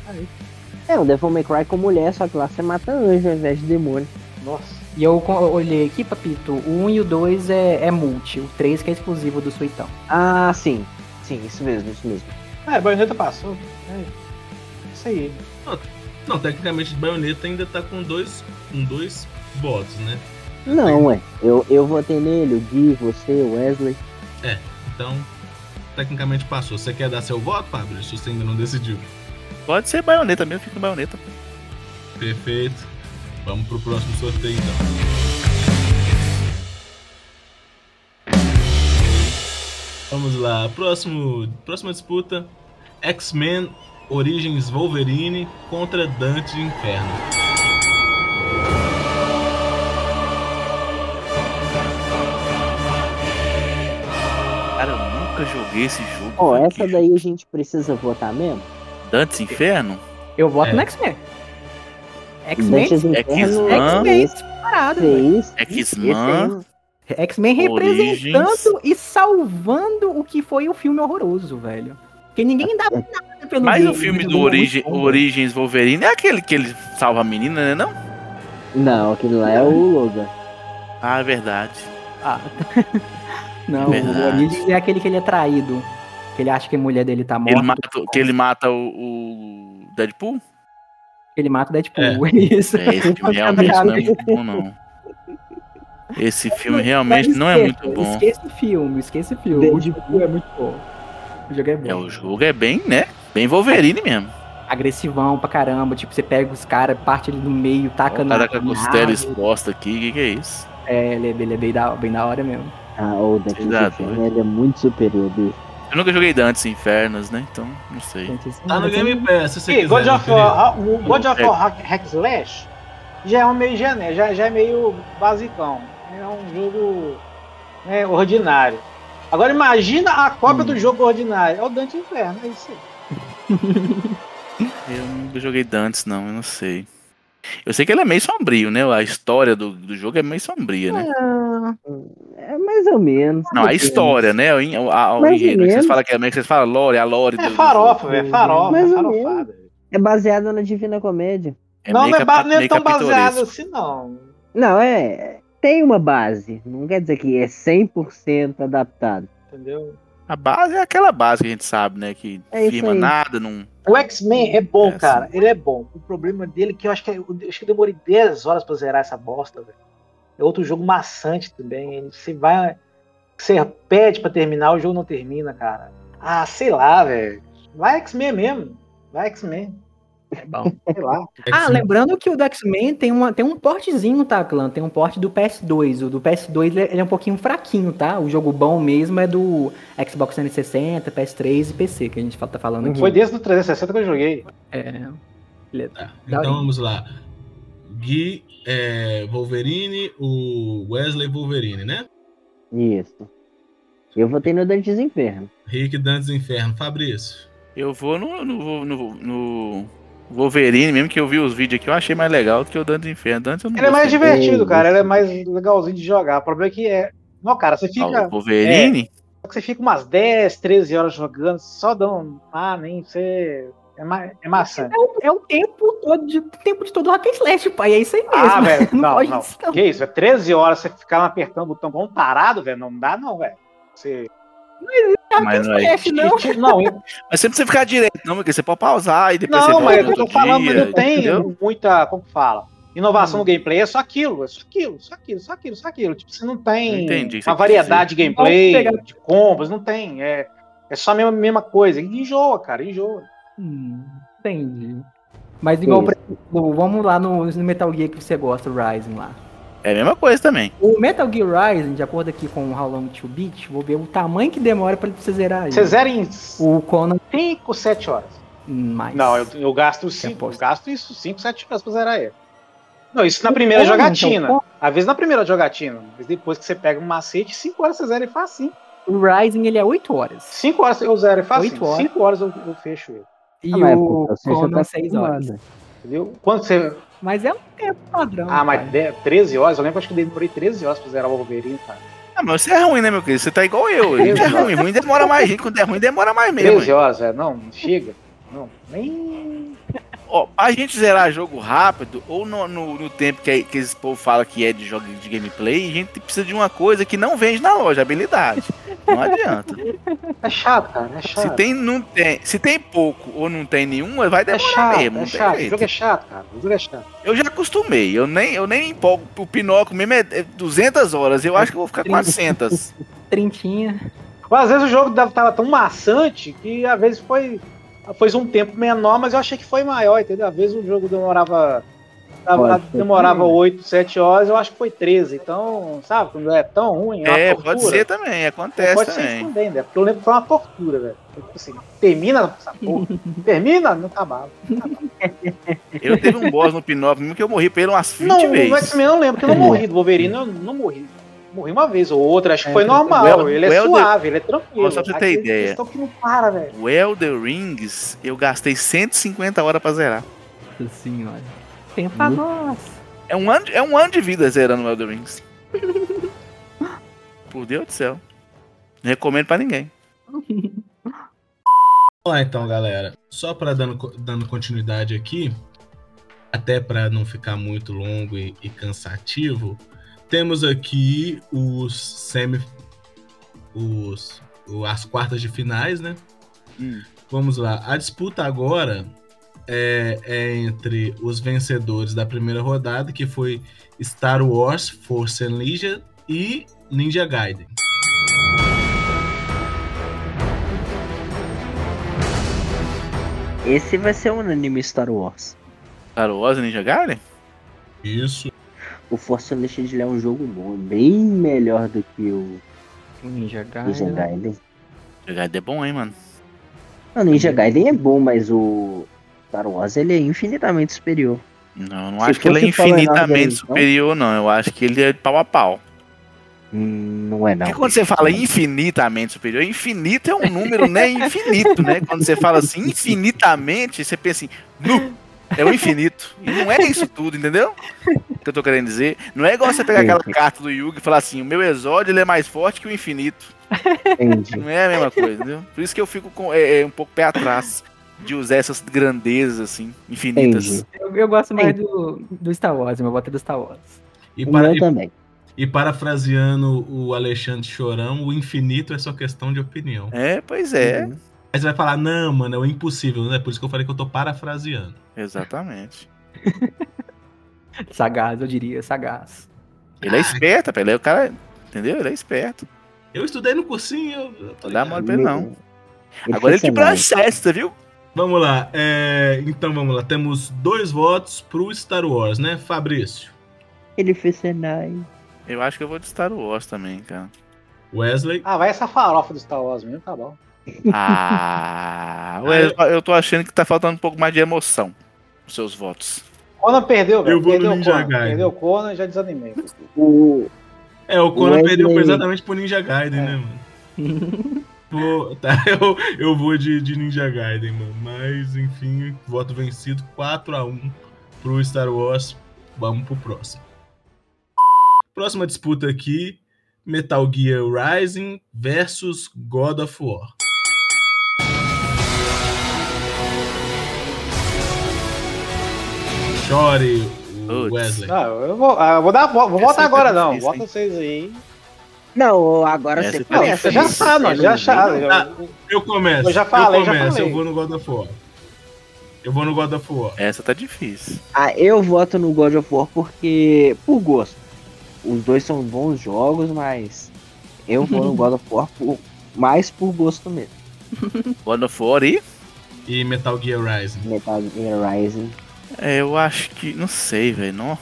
S2: É, o Devil May Cry com mulher, só que lá você mata anjo ao invés de demônio.
S7: Nossa.
S6: E eu olhei aqui, papito, o 1 e o 2 é, é multi, o 3 que é exclusivo do Suitão.
S2: Ah, sim. Sim, isso mesmo, isso mesmo.
S7: É, Bayonetta passou. É. Isso aí.
S1: Não, tecnicamente Bayonetta ainda tá com dois, com dois votos, né?
S2: Não, ué. Eu, eu votei nele, o Gui, você, o Wesley.
S1: Então, tecnicamente passou. Você quer dar seu voto, Fabrício? Se você ainda não decidiu.
S3: Pode ser baioneta mesmo, fica no baioneta.
S1: Perfeito. Vamos pro próximo sorteio então. Vamos lá, próximo, próxima disputa: X-Men Origins Wolverine contra Dante Inferno.
S3: Cara, eu nunca joguei esse jogo.
S2: Ó,
S3: velho.
S2: essa daí a gente precisa votar mesmo?
S3: Dantes Inferno?
S6: Eu voto
S1: É.
S6: no X-Men. X-Men?
S2: Inferno,
S3: X-Men.
S6: velho.
S2: fez.
S3: X-Men.
S6: X-Men representando e salvando o que foi o filme horroroso, velho. Porque ninguém dá nada pelo
S3: Mas o
S6: game,
S3: filme
S6: o
S3: do
S6: é
S3: Origi
S6: bom,
S3: Origins Wolverine é aquele que ele salva a menina, né? Não?
S2: Não, aquele lá é o Logan.
S3: Ah, é verdade.
S6: Ah. Não,
S3: Verdade.
S6: o Origins é aquele que ele é traído. Que ele acha que a mulher dele tá morta.
S3: Ele mata, que ele mata o, o Deadpool?
S6: Ele mata o Deadpool. Isso.
S3: É, esse filme realmente não é muito bom, não. Esse filme realmente não é muito bom.
S6: Esquece o filme, esquece o filme. O jogo é muito bom. O jogo é bom.
S3: É, o jogo é bem, né? Bem Wolverine mesmo.
S6: Agressivão pra caramba. Tipo, você pega os caras, parte ele no meio, taca
S3: O
S6: na.
S3: cara com a costela exposta aqui, o que, que é isso?
S6: É, ele, é- ele é bem da, bem da hora mesmo.
S2: Ah, o Dantes
S3: Exato.
S2: Inferno, ele é muito superior.
S3: Eu nunca joguei Dantes Infernos, né? Então, não sei.
S1: Tá no Game Pass, se você
S7: E
S1: quiser.
S7: God of
S1: querido.
S7: War, o God of
S3: É.
S7: War Hack, Hack Slash já é um meio genérico, já, já é meio basicão. É um jogo né, ordinário. Agora imagina a cópia
S3: Hum.
S7: do jogo ordinário. É o Dante Inferno, é isso aí.
S3: Eu nunca joguei Dantes, não, eu não sei. Eu sei que ele é meio sombrio, né? A história do, do jogo é meio sombria, né?
S2: É mais ou menos.
S3: Não, a história, né? O, a- o
S2: Mais ou
S3: enredo. que Vocês falam que é, é vocês falam? Lore, a lore
S7: É
S3: do-
S7: farofa, velho. Farofa,
S2: Mais
S7: é
S2: ou
S7: farofada.
S2: É baseado na Divina Comédia.
S3: É
S7: não, não é, ba- não é tão baseado assim, não.
S2: Não, é. Tem uma base. Não quer dizer que é 100% adaptado.
S7: Entendeu?
S3: A base é aquela base que a gente sabe, né? Que
S2: É
S3: firma
S2: aí.
S3: nada, não.
S7: O X-Men é bom,
S3: É,
S7: cara. Ele é bom. O problema dele é que eu acho que eu acho que eu demorei 10 horas pra zerar essa bosta, velho. É outro jogo maçante também. Ele- Você vai. Você pede pra terminar, o jogo não termina, cara. Ah, sei lá, velho. Vai X-Men mesmo. Vai X-Men.
S6: É bom.
S7: Sei lá.
S6: Ah, lembrando que o do X-Men tem, uma, tem um portezinho, tá, Clã? Tem um porte do PS2. O do PS2 ele é- ele é um pouquinho fraquinho, tá? O jogo bom mesmo é do Xbox 360, PS3 e PC, que a gente tá falando aqui.
S7: Foi desde o 360 que eu joguei.
S6: É. Ele é-
S1: Tá, então
S6: hora.
S1: vamos lá. Gui é, Wolverine, o Wesley Wolverine, né?
S2: Isso. Eu votei no Dantes Inferno.
S1: Rick Dantes Inferno. Fabrício.
S3: Eu vou no, no, no, no Wolverine mesmo, que eu vi os vídeos aqui, eu achei mais legal do que o Dantes Inferno. Dantes eu não
S7: Ele é mais divertido, cara. Ele é mais legalzinho de jogar. O problema é que é. Não, cara, você
S3: Ah,
S7: fica.
S3: o Wolverine?
S7: Você fica umas 10, 13 horas jogando, só dando. Ah, nem você. É, ma... é maçante.
S6: É o, é o tempo todo de tempo de todo o Hack Slash, pai. É isso aí mesmo.
S7: Ah, velho,
S6: não,
S7: não,
S6: pode
S7: não. Que isso, é 13 horas você ficar apertando o botão como um parado, velho. Não dá, não, velho. Você.
S3: Mas não.
S6: Slash, não.
S7: Não, eu-
S3: Mas você não precisa ficar direito, não, porque você pode pausar e depois você
S7: não mas eu tô falando, mas
S3: dia,
S7: não tem
S3: entendeu?
S7: muita. Como que fala? Inovação no gameplay é só aquilo, é só aquilo, só aquilo, só aquilo, só aquilo. Tipo, você não tem
S3: entendi
S7: uma variedade de gameplay, de combos, não tem. É, é só a mesma, mesma coisa. E enjoa, cara, enjoa.
S6: Hum, entendi. Mas igual, exemplo, vamos lá no, no Metal Gear que você gosta, o Rising lá.
S3: É a mesma coisa também.
S6: O Metal Gear Rising, de acordo aqui com o How Long to Beat, vou ver o tamanho que demora pra você zerar ele.
S7: Você zera em
S6: O Conan
S7: 5, 7 horas.
S6: mais.
S7: Não, eu, eu gasto 5, eu
S6: aposta?
S7: gasto isso 5, 7 horas pra zerar ele. Não, isso na primeira
S6: Conan,
S7: jogatina.
S6: então,
S7: Às vezes na primeira jogatina. Mas depois que você pega um macete, 5 horas você zera e facinho.
S6: O Rising ele é 8 horas.
S7: 5 horas eu zero e facinho.
S6: Oito horas.
S7: 5 horas eu, eu fecho ele.
S6: E
S2: Ah,
S6: o
S2: já
S6: Conan
S2: tá
S6: 6 horas.
S2: acostumado.
S7: Entendeu? Quando você.
S6: Mas é um tempo padrão.
S7: Ah, mas de- 13 horas, eu lembro acho que eu demorei 13 horas pra zerar o Wolverine, cara.
S3: Ah, mas você é ruim, né, meu querido? Você tá igual eu. Gente é ruim. Ruim demora mais. Gente, quando é ruim, demora mais mesmo.
S7: 13
S3: hein?
S7: horas, velho. Não, chega. Não, nem.
S3: Ó, a gente zerar jogo rápido, ou no, no, no tempo que, que esse povo fala que é de jogo de gameplay, a gente precisa de uma coisa que não vende na loja, habilidade. Não adianta.
S7: É chato, cara. É chato.
S3: Se tem, não tem, se tem pouco ou não tem nenhuma, vai
S7: É
S3: demorar
S7: chato,
S3: mesmo.
S7: é chato. O jogo é chato, cara. O jogo é chato.
S3: Eu já acostumei, eu nem, eu nem empolgo. O Pinóquio mesmo é é 200 horas, eu acho que eu vou ficar 400.
S6: Trintinha.
S7: Mas às vezes o jogo dava- tava tão maçante que às vezes foi, foi um tempo menor, mas eu achei que foi maior, entendeu? Às vezes o jogo demorava. tava-
S2: Pode ser
S7: demorava
S2: também.
S7: 8, 7 horas, eu acho que foi 13. Então, sabe, quando é tão ruim, é uma
S3: É,
S7: tortura.
S3: pode ser também, acontece
S7: Pode ser
S3: também.
S7: isso também, né? Porque eu lembro que foi uma tortura, velho. Tipo assim, termina essa porra. termina, não acabava.
S3: Eu teve um boss no Pinóquio mesmo que eu morri pra ele umas 20
S7: Não, no
S3: vezes.
S7: X-Men eu não lembro, porque eu não morri. Do Wolverine eu não morri. Morri uma vez ou outra, acho que
S6: É,
S7: foi
S6: o
S7: normal.
S3: El-
S7: ele é
S3: Elder-
S7: suave, ele é tranquilo.
S3: Só pra você ter ideia.
S7: que não para, velho.
S3: O Elder Rings, eu gastei 150 horas pra zerar.
S6: Nossa senhora. Tem pra nós.
S3: É um ano, é um ano de vida zerando o Elder Rings. Por Deus do céu. Não recomendo pra ninguém.
S1: Vamos lá então, galera. Só para dando, dando continuidade aqui, até para não ficar muito longo e, e cansativo, temos aqui os semi, os, as quartas de finais, né?
S3: Hum.
S1: Vamos lá. A disputa agora é, é entre os vencedores da primeira rodada, que foi Star Wars Force Unleashed e Ninja Gaiden.
S2: Esse vai ser um anime Star Wars.
S3: Star Wars e Ninja Gaiden?
S1: Isso.
S2: O Force Unleashed ele é um jogo bom, bem melhor do que o
S6: Ninja
S2: Ninja
S6: Gaiden.
S2: Gaiden.
S3: Ninja Gaiden é bom, hein, mano?
S2: O Ninja Gaiden é bom, mas o Star Wars ele é infinitamente superior.
S3: Não, eu não
S2: Se
S3: acho que ele é infinitamente
S2: então?
S3: superior, não. Eu acho que ele é pau a pau.
S2: Hum, não é não.
S3: Porque quando você fala infinitamente superior, infinito é um número, né? Infinito, né? Quando você fala assim, infinitamente, você pensa assim, nu, é o infinito. E não é isso tudo, entendeu? O que eu tô querendo dizer. Não é igual você pegar aquela carta do Yugi e falar assim, o meu exódio ele é mais forte que o infinito.
S2: Entendi.
S3: Não é a mesma coisa, entendeu? Por isso que eu fico com, é, é, um pouco pé atrás de usar essas grandezas, assim, infinitas.
S6: Eu, eu gosto mais do, do Star Wars, meu voto é do Star Wars.
S1: E, para, e,
S2: também.
S1: e parafraseando o Alexandre Chorão, o infinito é só questão de opinião.
S3: É, pois é,
S2: Uhum.
S1: Aí você vai falar, não, mano, é o impossível, né? Por isso que eu falei que eu tô parafraseando.
S3: exatamente.
S6: Sagaz, eu diria, sagaz.
S3: Ele é esperto, rapaz, ele é o cara, entendeu? Ele é esperto.
S1: Eu estudei no cursinho, eu, eu tô
S3: Não dá mole pra ele, não. Agora ele te processa, viu?
S1: Vamos lá, é, então vamos lá. Temos dois votos pro Star Wars, né, Fabrício?
S2: Ele fez Senai.
S3: Eu acho que eu vou de Star Wars também, cara.
S1: Wesley?
S7: Ah, vai essa farofa do Star Wars mesmo, tá bom.
S3: Ah, eu- eu tô achando que tá faltando um pouco mais de emoção nos seus votos.
S7: Conan perdeu, velho.
S1: Eu vou no
S7: Perdeu o
S1: Ninja
S7: Conan.
S1: Gaiden.
S7: Perdeu o Conan já desanimei.
S2: O...
S1: É, o Conan
S2: Wesley-
S1: perdeu exatamente pro Ninja Gaiden,
S7: É.
S1: né, mano? Vou, tá, eu, eu vou de, de Ninja Gaiden, mano. Mas, enfim, voto vencido 4x1 pro Star Wars. Vamos pro próximo. Próxima disputa aqui: Metal Gear Rising versus God of War. Chore, o. Wesley.
S7: Não, eu vou, ah, eu vou dar, vou, votar
S3: aí tá
S7: agora não.
S3: difícil,
S7: Vota vocês aí.
S2: Não, agora
S3: Essa
S2: você
S3: tá
S7: Não,
S3: Peraí,
S7: você já sabe, nós já sabe.
S1: Ah, Eu começo.
S7: Eu já falei,
S1: eu
S7: já
S1: começo,
S7: falei.
S1: eu vou no God of War. Eu vou no God of War.
S3: Essa tá difícil.
S2: Ah, eu voto no God of War porque. por gosto. Os dois são bons jogos, mas. Eu vou no God of War por, mais por gosto mesmo.
S3: God of War e...
S1: E Metal Gear Rising.
S2: Metal Gear Rising.
S3: É, eu acho que... Não sei, velho. Não...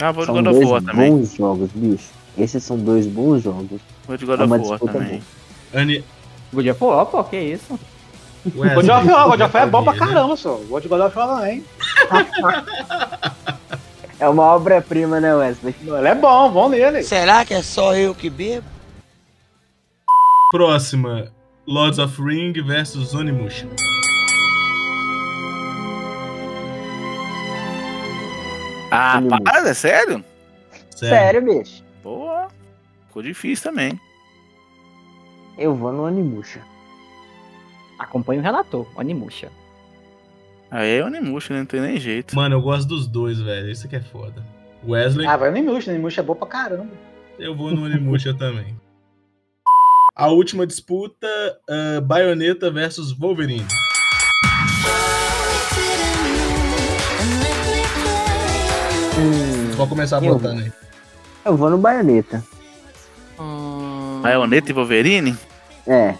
S3: Ah, vou de
S2: São
S3: God of
S2: dois
S3: War também.
S2: bons jogos, bicho. Esses são dois bons jogos.
S3: Vou de God
S2: É
S3: of War também.
S1: Ani...
S6: God of War, pô, que isso?
S1: Wesley,
S7: God of War, God of War é bom pra
S1: né?
S7: caramba, só. Vou de God of War também.
S2: É uma obra-prima, né, Wesley?
S7: Ele é bom, bom nele.
S5: Será que é só eu que bebo?
S1: Próxima: Lords of Ring versus Onimusha.
S3: Ah,
S2: Onimusha.
S3: para, é sério?
S2: Sério, bicho.
S3: Boa. Ficou difícil também.
S2: Eu vou no Onimusha.
S6: Acompanha o relator, Onimusha.
S3: Aí é Onimusha, né? Não tem nem jeito.
S1: Mano, eu gosto dos dois, velho. Isso que é foda. Wesley,
S7: Ah, vai no Nimusha, o Nimusha é bom pra caramba.
S1: eu vou no Onimusha também. A última disputa, Bayonetta versus Wolverine. Vou começar
S2: Eu-
S1: votando aí.
S2: eu vou no baioneta.
S6: Hum,
S3: Bayonetta e Wolverine?
S2: É,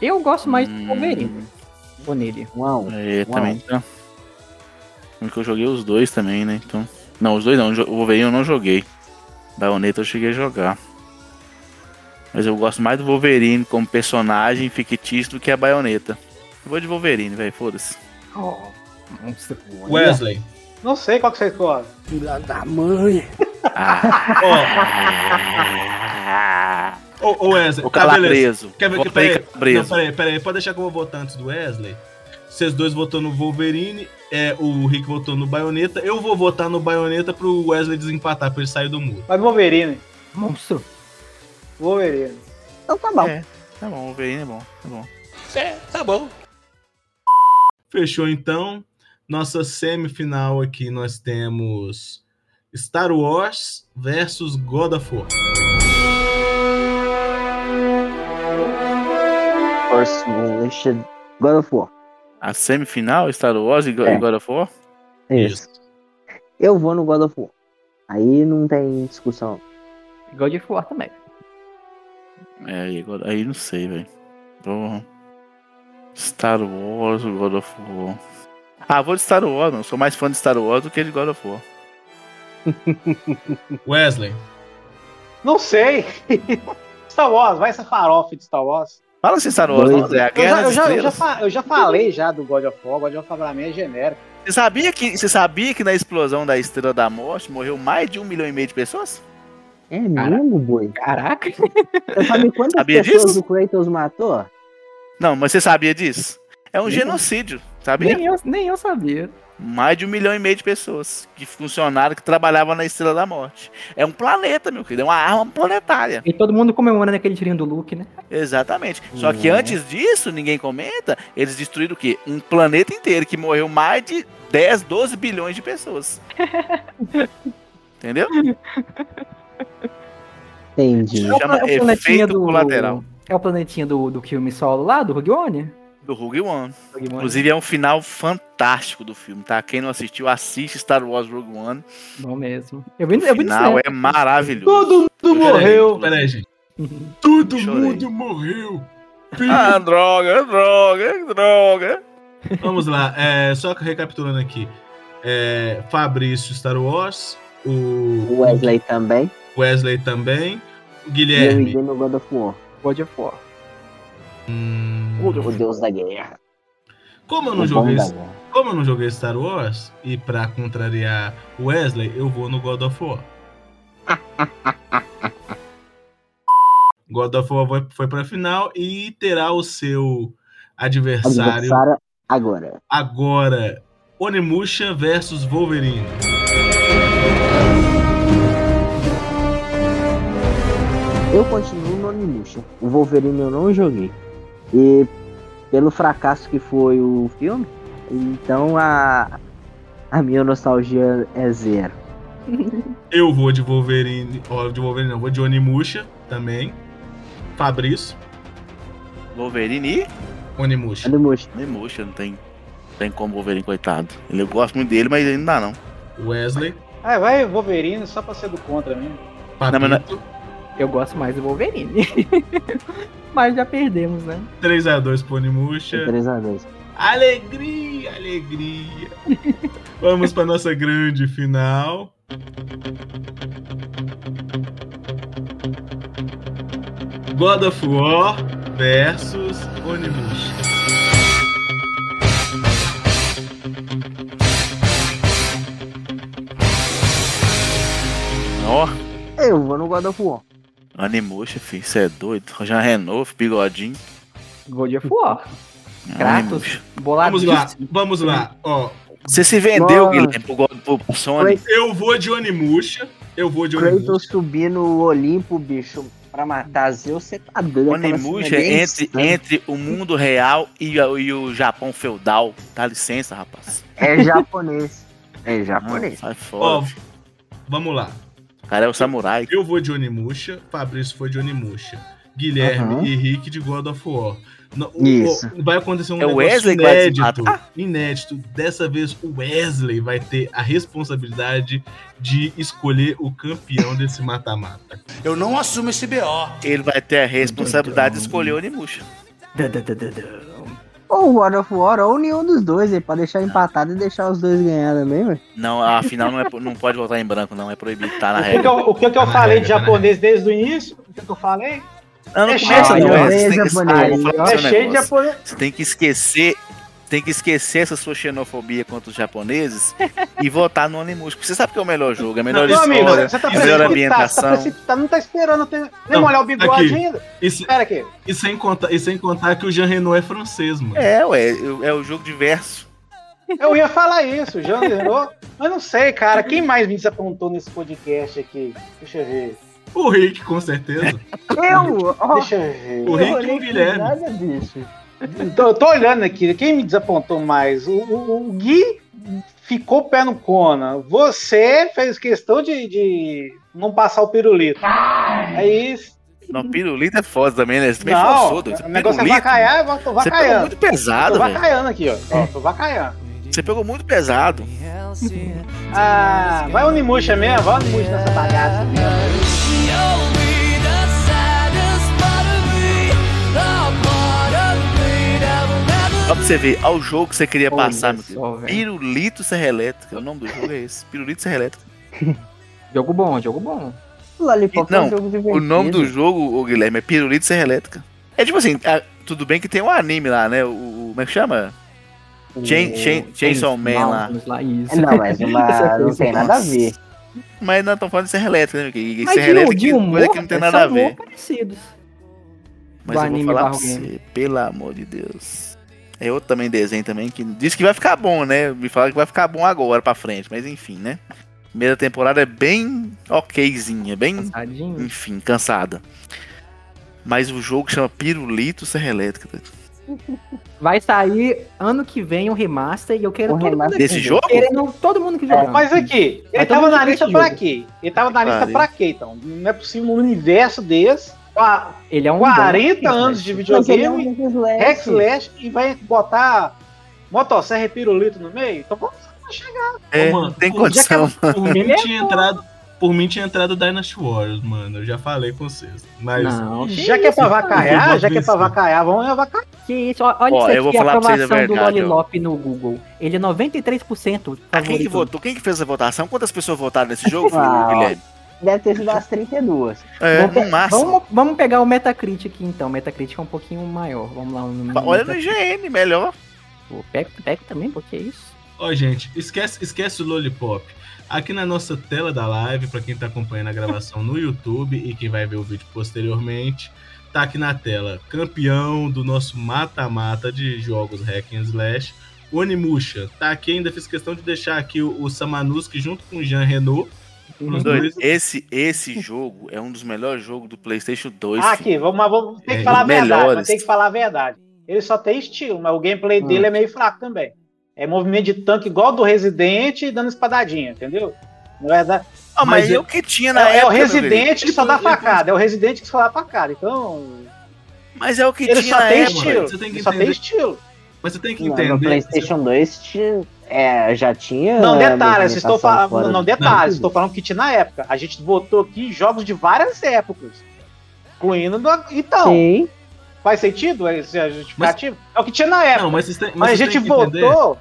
S6: eu gosto mais
S3: Hum.
S6: do Wolverine. Vou nele.
S2: a um.
S3: É,
S2: Uau.
S3: também tá. Porque eu joguei os dois também, né? Então. Não, os dois não. O Wolverine eu não joguei. Bayonetta eu cheguei a jogar. Mas eu gosto mais do Wolverine como personagem fictício do que a Bayonetta. Eu vou de Wolverine, velho, foda-se.
S6: Oh.
S1: Wesley.
S7: Não sei qual que você escolhe.
S4: Filha da mãe.
S1: Ó, ô, ô Wesley.
S3: O
S1: tá, beleza.
S3: Calabreso.
S1: Quer ver que. Peraí,
S3: Calabreso.
S1: não, peraí, peraí. Pode deixar que eu vou votar antes do Wesley. Vocês dois votou no Wolverine, é, o Rick votou no Bayonetta. Eu vou votar no Bayonetta pro Wesley desempatar, pra ele sair do muro.
S7: Mas Wolverine.
S6: Monstro.
S7: Wolverine.
S2: Então tá bom.
S3: É, tá bom, o Wolverine é bom, tá bom.
S8: Tá bom.
S1: Fechou então. Nossa semifinal aqui nós temos Star Wars versus God of War.
S2: God of War.
S3: A semifinal, Star Wars e
S2: É.
S3: God of War?
S2: Isso. Eu vou no God of War. Aí não tem discussão.
S6: God of War também.
S3: É, aí, aí não sei, velho. Vou- Star Wars ou God of War? Ah, vou de Star Wars, mano. Sou mais fã de Star Wars do que de God of War.
S1: Wesley.
S7: Não sei. Star Wars, vai essa farofa de Star Wars.
S3: Fala assim, Star Wars, André. A
S7: Eu
S3: Guerra
S7: já, eu, já, eu, já,
S3: Estrelas.
S7: fa- eu já falei já do God of War. God of War pra mim é genérico.
S3: Você sabia, que, você sabia que na explosão da Estrela da Morte morreu mais de um milhão e meio de pessoas?
S2: É mesmo, boi?
S6: Caraca.
S2: Você sabe quantas
S3: Sabia
S2: pessoas
S3: disso?
S2: o Kratos matou?
S3: Não, mas você sabia disso? É um genocídio, sabia?
S6: Nem eu, nem eu sabia.
S3: Mais de um milhão e meio de pessoas que funcionaram, que trabalhavam na Estrela da Morte. É um planeta, meu querido, é uma arma planetária.
S6: E todo mundo comemorando aquele tirinho do Luke, né?
S3: Exatamente. Só que
S2: É.
S3: antes disso, ninguém comenta, eles destruíram o quê? Um planeta inteiro que morreu mais de 10, 12 bilhões de pessoas. Entendeu?
S2: Entendi.
S3: Chama
S6: É o planetinha
S3: efeito colateral.
S6: É o planetinha do, do filme solo lá, do Rogue One?
S3: Do Rogue One.
S6: Rogue One.
S3: Inclusive é um final fantástico do filme, tá? Quem não assistiu, assiste Star Wars Rogue One.
S6: Bom mesmo. Eu vi,
S3: O
S6: eu vi
S3: final é maravilhoso.
S7: Todo mundo morreu.
S1: Peraí, gente. Todo
S3: Chorei.
S1: mundo morreu.
S3: Ah, droga, droga, droga.
S1: Vamos lá, é, só recapitulando aqui. É, Fabrício Star Wars, o
S2: O Wesley também.
S1: Wesley também, o
S2: E eu
S1: Guilherme.
S2: iria no God of War.
S6: God of War.
S1: Hum,
S2: O Deus da Guerra.
S1: como eu não joguei, como eu não joguei Star Wars e pra contrariar Wesley, eu vou no God of War. God of War foi- foi pra final e terá o seu adversário
S2: Adversário agora.
S1: agora Onimusha versus Wolverine.
S2: Eu continuo no Onimusha. O Wolverine eu não joguei. E pelo fracasso que foi o filme, então a, a minha nostalgia é zero.
S1: Eu vou de Wolverine, ó, de Wolverine não, vou de Onimusha também. Fabrício,
S3: Wolverine e
S1: Onimusha.
S2: Onimusha.
S3: Nemusha, não tem, tem como Wolverine, coitado. Ele, eu gosto muito dele, mas ele não dá, não.
S1: Wesley,
S7: Ah, vai Wolverine só pra ser do contra mesmo.
S1: Papito,
S3: Não, mas
S6: Eu gosto mais do Wolverine. Mas já perdemos, né?
S1: 3x2 pro Onimusha.
S2: 3x2.
S1: Alegria, alegria. Vamos para nossa grande final. God of War versus Onimusha.
S3: Ó,
S2: Eu vou no God of War.
S3: Animusha, filho, você é doido. Jean Renault, bigodinho.
S6: God of War. Kratos.
S1: Vamos lá, vamos lá. Ó,
S3: Você se vendeu,
S2: Nossa.
S3: Guilherme, pro, pro Sony.
S1: eu vou de Onimusha. Eu vou de Onimusha.
S2: Kratos subir no Olimpo, bicho. Pra matar Zeus, você tá doido.
S3: Onimusha
S2: é
S3: entre, entre o mundo real e, o- e o Japão feudal. Dá licença, rapaz.
S2: É japonês. É japonês.
S3: Sai
S1: Ó,
S3: fora.
S1: vamos lá.
S3: O cara é o samurai.
S1: Eu vou de Onimusha, Fabrício foi de Onimusha. Guilherme
S2: Aham.
S1: e Henrique de God of War. No- o-
S2: Isso.
S1: o- vai acontecer um
S3: É
S1: negócio
S3: Wesley que vai
S1: inédito.
S3: desmatar?
S1: Inédito. Dessa vez o Wesley vai ter a responsabilidade de escolher o campeão desse mata-mata.
S8: Eu não assumo esse BO.
S3: Ele vai ter a responsabilidade de escolher o Onimusha.
S2: Ou God of War, ou nenhum dos dois, aí, pra deixar empatado e deixar os dois ganhar também, ué.
S3: Não, afinal não, é, não pode votar em branco, não. É proibido, tá na
S7: O que, que
S3: regra.
S7: eu, o que, que eu falei de
S1: regra,
S7: japonês desde o início? O que, que eu falei?
S3: Não, não
S7: É
S3: começa, não.
S2: é
S3: Você tem que,
S7: É cheio de japonês.
S3: Você tem que esquecer. Tem que esquecer essa sua xenofobia contra os japoneses e votar no. Porque você sabe que é o melhor jogo, é a melhor
S7: amigo,
S3: história,
S7: você tá
S3: a melhor
S7: precipitado, você tá
S3: ambientação.
S7: não tá esperando ter, nem
S1: Não,
S7: molhar o bigode
S1: aqui.
S7: ainda.
S1: E,
S7: Espera aqui.
S1: e sem contar, e sem contar que o Jean Renault é francês, mano.
S3: É, ué, é o jogo diverso.
S7: Eu ia falar isso, já lembrou? Mas não sei, cara. Quem mais me desapontou nesse podcast aqui? Deixa eu ver.
S1: O Rick, com certeza.
S2: Eu? Ó,
S7: Deixa eu ver.
S1: O Rick e o Guilherme.
S2: Nada disso.
S7: Tô, tô olhando aqui. Quem me desapontou mais? O, o- o Gui ficou pé no Conan. Você fez questão de, de não passar o pirulito. Aí.
S3: Não, pirulito é foda também, né? Você também
S7: Não,
S3: forçou,
S7: o negócio é
S3: Pirulito,
S7: vacaiar, eu tô
S3: Você pegou
S7: vacaiando.
S3: muito
S7: Tô
S3: pesado, velho.
S7: vacaiando aqui, ó. ó. Tô vacaiando.
S3: Você pegou muito pesado.
S7: Ah, vai o Nimusha mesmo, vai o Nimusha nessa bagaça mesmo.
S3: Só pra você ver, ao jogo que você queria
S6: Olha
S3: passar, meu
S6: só,
S3: filho. Pirulito Serra Elétrica. O nome do jogo é esse. Pirulito Serra Elétrica.
S6: Jogo bom, jogo bom.
S2: Lollipop é
S3: Não,
S2: um jogo divertido.
S3: O nome do jogo, ô Guilherme, é Pirulito Serra Elétrica. É tipo assim, ah, tudo bem que tem um anime lá, né? O, o- como é que chama? Chain, Chain, Chainsaw Man lá.
S6: Mountains lá, isso.
S2: Não, mas uma, não tem nada a ver.
S3: Mas não estão falando de Serra Elétrica, né? Que
S6: Mas
S3: Serra
S6: de,
S3: Elétrica
S6: de
S3: é
S6: humor,
S3: coisa que não tem nada a ver.
S6: parecidos.
S3: Mas
S6: do
S3: eu vou
S6: anime
S3: falar pra você, pelo amor de Deus. É outro também desenho também que diz que vai ficar bom, né? Me fala que vai ficar bom agora pra frente, mas enfim, né? Primeira temporada é bem okzinha, bem,
S6: Cansadinho.
S3: enfim, cansada. Mas o jogo chama Pirulito Serra Elétrica.
S6: Vai sair ano que vem o remaster e eu quero
S2: O
S6: todo
S2: remaster
S6: mundo
S3: Desse jogo?
S6: querendo todo mundo que joga.
S7: Mas aqui, ele
S6: todo
S7: tava na lista pra
S6: jogo.
S7: quê? Ele tava na lista pra quê, então? Não é possível um universo desse,
S6: ele é um
S7: 40
S6: bom
S7: anos de
S2: ele é um
S7: videogame,
S2: hack slash.
S7: E vai botar motosserra e pirulito no meio? Então vamos chegar.
S3: É,
S1: Ô, mano,
S3: não tem
S1: pô,
S3: condição.
S1: Por mim
S6: Ele é
S1: tinha entrado. Por mim tinha entrado Dynasty Warriors, mano. Eu já falei com vocês. Mas.
S6: Não, que
S7: Já que é pra
S1: vou
S7: já que é pra
S1: vencer.
S7: avacaiar, vamos avacaiar.
S6: Que isso, olha
S3: Ó,
S6: isso
S3: eu vou
S6: aqui, a
S3: falar pra vocês a
S6: aprovação do
S3: verdade, ó.
S6: Lollipop no Google. Ele é 93%
S3: Ah, Quem que votou? Quem que fez a votação? Quantas pessoas votaram nesse jogo,
S2: Ah,
S3: Guilherme?
S2: Deve ter sido as 32.
S3: É,
S6: Vamos,
S3: no máximo.
S6: vamos, vamos pegar o Metacritic aqui então. O Metacritic é um pouquinho maior. Vamos lá. No,
S3: Olha no IGN, melhor.
S6: Pô, Pega, pega também, porque é isso.
S1: Ó, gente, esquece, esquece o Lollipop. Aqui na nossa tela da live, pra quem tá acompanhando a gravação no YouTube e quem vai ver o vídeo posteriormente, tá aqui na tela, campeão do nosso mata-mata de jogos Hack and Slash, o Onimusha. Tá aqui, ainda fiz questão de deixar aqui o, o Samanuski junto com o Jean Renault. Os
S3: Doido,
S1: dois.
S3: Esse, esse jogo é um dos melhores jogos do PlayStation 2.
S7: Ah, aqui, vamos, vamos ter que
S1: É,
S7: falar a verdade. tem que falar a verdade. Ele só tem estilo, mas o gameplay
S2: Hum.
S7: dele é meio fraco também. É movimento de tanque igual do Resident e dando espadadinha, entendeu? Na verdade,
S3: Ah, mas,
S1: Mas
S3: é
S1: eu-
S3: o que tinha na
S7: é, é
S3: época.
S7: o
S3: meu
S7: Resident que só dá
S1: foi-
S7: facada. É o Resident que só dá facada. Então,
S3: Mas é o que
S7: ele
S3: tinha
S7: só
S3: na
S7: tem
S3: época.
S7: estilo.
S1: Você tem que
S7: Ele só tem estilo.
S1: Mas você tem que
S2: Não,
S1: entender.
S2: no PlayStation 2 tinha, é, já tinha.
S7: Não, detalhes, estou falando. Não, detalhes, estou falando que tinha na época. A gente votou aqui jogos de várias épocas. Incluindo. do- Então,
S2: Sim.
S7: faz sentido esse justificativo? É o que tinha na época.
S1: Não, mas, vocês têm,
S7: Mas a gente votou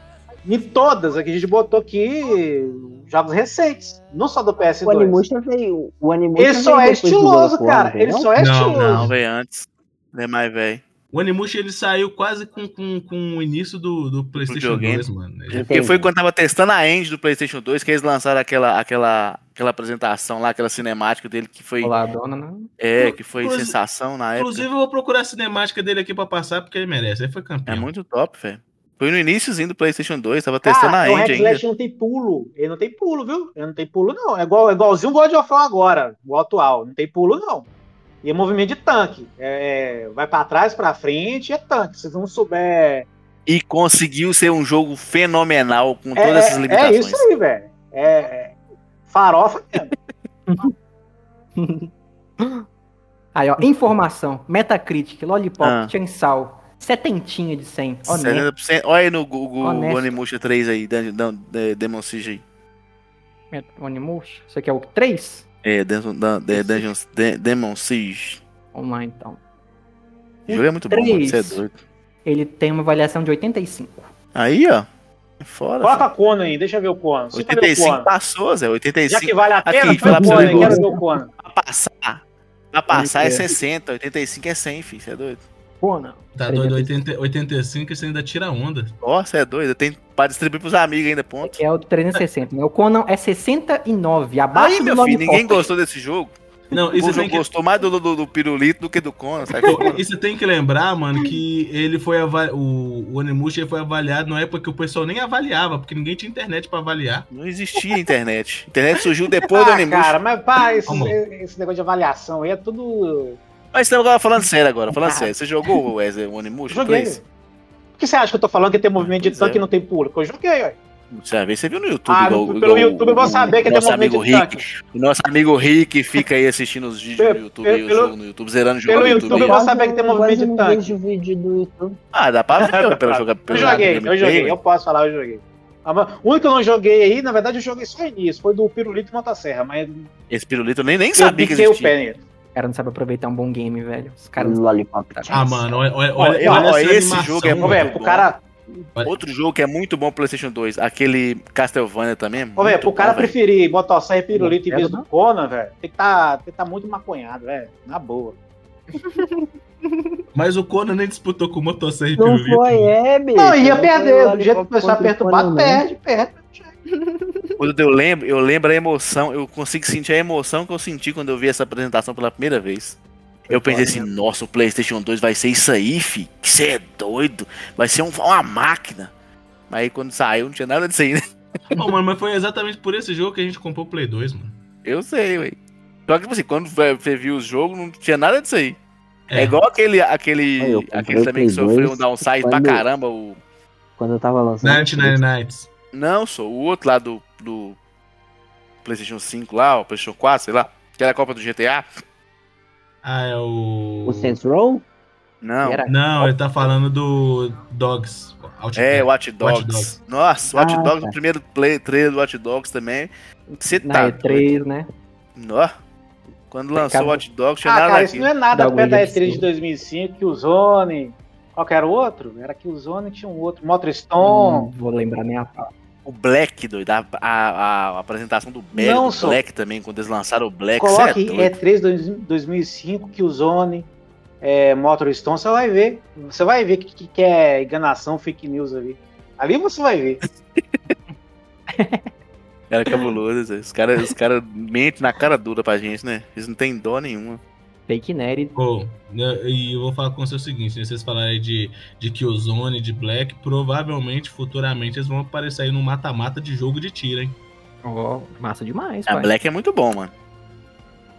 S7: em todas aqui. A gente botou aqui jogos recentes, não só do
S2: O
S7: PS2.
S2: Onimusha veio. O Onimusha
S7: Ele só
S2: veio
S7: é estiloso, cara. Ele só é
S1: Não,
S7: estiloso.
S3: Não, veio antes. Ele é mais velho.
S1: O Onimusha ele saiu quase com, com, com o início do, do PlayStation
S3: videogame.
S1: 2, mano. Ele-
S3: Porque foi quando tava testando a engine do PlayStation 2 que eles lançaram aquela, aquela, aquela apresentação lá, aquela cinemática dele que foi,
S6: Olá, dona, não.
S3: é, que foi
S1: Inclusive-
S3: sensação na época.
S1: Inclusive, eu vou procurar a cinemática dele aqui pra passar, porque ele merece. Ele foi
S3: É
S1: campeão.
S3: muito top, velho. Foi no iníciozinho do PlayStation 2, tava testando
S7: Cara,
S3: a
S7: o
S3: engine ainda.
S7: Slash não tem pulo. Ele não tem pulo, viu? Ele não tem pulo, não. É, igual, é igualzinho o God of War agora, o atual. Não tem pulo, não. E é movimento de tanque. É, vai pra trás, pra frente, é tanque. Se não souber.
S3: E conseguiu ser um jogo fenomenal com
S7: É,
S3: todas essas
S7: é,
S3: limitações.
S7: é isso aí, velho. É, é farofa mesmo.
S6: Aí, ó, informação. Metacritic, Lollipop,
S3: Ah.
S6: Chainsaw. Setentinha de 100. Honesto.
S3: 70%. Olha aí no Google
S6: Honesto.
S3: o Onimusha 3 aí, Demon Siege aí.
S6: Met- Onimush. Isso aqui é o 3?
S3: É, Dan- Dan- Dungeons, Dan- Demon Siege.
S6: Vamos lá, então.
S3: O jogo é muito bom, mano. Você é doido.
S6: Ele tem uma avaliação de 85.
S3: Aí, ó. É Fora.
S7: Coloca Conan aí, deixa eu ver o Conan. Você tá vendo o
S3: 85
S7: Conan?
S3: passou, Zé.
S7: Já
S3: 85
S7: que vale a
S3: Aqui,
S7: pena, Conan
S3: um
S7: quero ver o Conan.
S3: pra passar. Pra passar é
S6: Pode crer.
S3: 60, 85 é 100, filho. Você é doido.
S6: Conan.
S1: Tá doido, 80, 85 você ainda tira onda.
S3: Você é doido. Tem pra distribuir pros amigos ainda, ponto.
S6: É o 360. né? O Conan é 69, abaixo
S3: Aí,
S6: do
S3: meu filho, ninguém gostou desse jogo.
S1: Não,
S3: O
S1: você,
S3: jogo
S1: tem que,
S3: gostou mais do, do, do pirulito do que do Conan, sai fora.
S1: e você tem que lembrar, mano, que ele foi ava- o, o Onimusha ele foi avaliado na época que o pessoal nem avaliava, porque ninguém tinha internet pra avaliar.
S3: Não existia internet. A internet surgiu depois do
S7: Ah,
S3: Onimusha.
S7: cara, mas pá, esse, esse negócio de avaliação aí é tudo.
S3: Mas estamos agora falando sério agora, falando sério. Você jogou Wesley, o Onimusha?
S7: Joguei.
S3: Três?
S7: Por que você acha que eu tô falando que tem movimento de
S3: Pois
S7: tanque
S3: é.
S7: e não tem público? Eu joguei, ué.
S3: Você viu no YouTube.
S7: Ah,
S3: igual-
S7: pelo
S3: igual
S7: YouTube eu vou saber que
S3: o
S7: tem movimento de
S3: Rick. O nosso amigo Rick fica aí assistindo os vídeos
S7: Pelo-
S3: no YouTube, o
S7: pelo-
S3: jogo no YouTube, zerando o jogo
S7: pelo
S3: no
S7: YouTube
S3: YouTube.
S7: eu vou saber que tem movimento de
S2: não
S7: tanque.
S2: vejo vídeo do YouTube.
S3: Ah, dá pra ver pelo jogo.
S7: Eu
S3: pelo
S7: joguei, eu joguei, eu posso falar, eu joguei. Ah, O único que eu não joguei aí, na verdade, eu joguei só início, foi do Pirulito e Motosserra, mas
S3: Esse pirulito eu nem, nem
S7: eu
S3: sabia que
S7: piquei o
S3: existia.
S7: pé nele.
S6: O cara não sabe aproveitar um bom game, velho. Os caras.
S2: Lollipop.
S1: Ah, mano, olha, olha, olha, olha essa
S3: esse
S1: animação,
S3: jogo é muito
S7: velho,
S1: mano.
S7: pro cara,
S3: Outro jogo que é muito bom pro PlayStation 2, aquele Castlevania também. é
S7: ô, velho, pro
S3: bom,
S7: cara preferir Motosserra e Pirulito em vez do Conan, velho, tem que tá, tem que tá muito maconhado, velho. Na boa.
S1: Mas o Conan nem disputou com o Motosserra e
S2: Não
S1: Pirulito.
S2: foi, é, bicho.
S7: Não, ia perder. Do jeito que o pessoal
S2: o
S7: perturbado,
S2: não.
S7: perde, perde.
S3: Quando eu lembro, eu lembro a emoção, eu consigo sentir a emoção que eu senti quando eu vi essa apresentação pela primeira vez. Eu pensei assim, nossa, o PlayStation 2 vai ser isso aí, fi. Que você é doido. Vai ser um- uma máquina. Mas aí quando saiu, não tinha nada disso aí, né?
S1: Ô, mano, mas foi exatamente por esse jogo que a gente comprou o Play 2, mano.
S3: Eu sei, ué. Só que, tipo assim, quando você viu os jogos, não tinha nada disso aí. É,
S1: É.
S3: igual aquele, aquele,
S2: Aí, comprei
S3: aquele
S2: o
S3: também que sofreu
S2: 2
S3: um downside pra
S2: quando-
S3: caramba, o...
S2: Quando eu tava lançando.
S1: 99 Nights.
S3: Não, sou o outro lá do, do PlayStation 5 lá, o PlayStation 4, sei lá. Que era a Copa do GTA.
S1: Ah, é o.
S2: O Saints Row?
S3: Não.
S6: Era-
S1: Não, ele tá falando do Dogs. Out
S3: É. Watch Dogs.
S1: Watch Dogs.
S3: Nossa, Watch
S2: Ah,
S3: Dogs,
S2: tá.
S3: o primeiro play, trailer do Watch Dogs também. Você
S6: Na
S3: tá.
S6: E3, né?
S3: Nó. Quando lançou o
S6: Pecado.
S3: Watch Dogs, tinha
S7: Ah,
S3: nada
S7: cara, isso não é nada perto da
S6: absurdo.
S7: E3 de 2005, que o Zone. Qual que era o outro? Era que o Zone tinha um outro. Motorstone.
S6: Não vou lembrar nem a pau.
S3: O Black, doido. A, a, a apresentação do Black,
S7: Não,
S3: do
S7: só-
S3: Black também, quando eles lançaram o Black. cê
S7: Coloque
S3: é doido.
S7: E3 dois- 2005, que o Zone. É, Motorstone, você vai ver. Você vai ver que, que, que é enganação, fake news ali. Ali você vai ver.
S3: Era cabuloso. Os caras os cara mentem na cara dura pra gente, né? Eles não têm dó nenhuma.
S6: Fake nerd.
S1: Pô, né, e eu vou falar com você o seguinte: né, vocês falarem de, de Killzone, de Black, provavelmente, futuramente, eles vão aparecer aí no mata-mata de jogo de tiro, hein?
S6: Ó, massa demais,
S3: A
S6: pai.
S3: Black é muito bom, mano.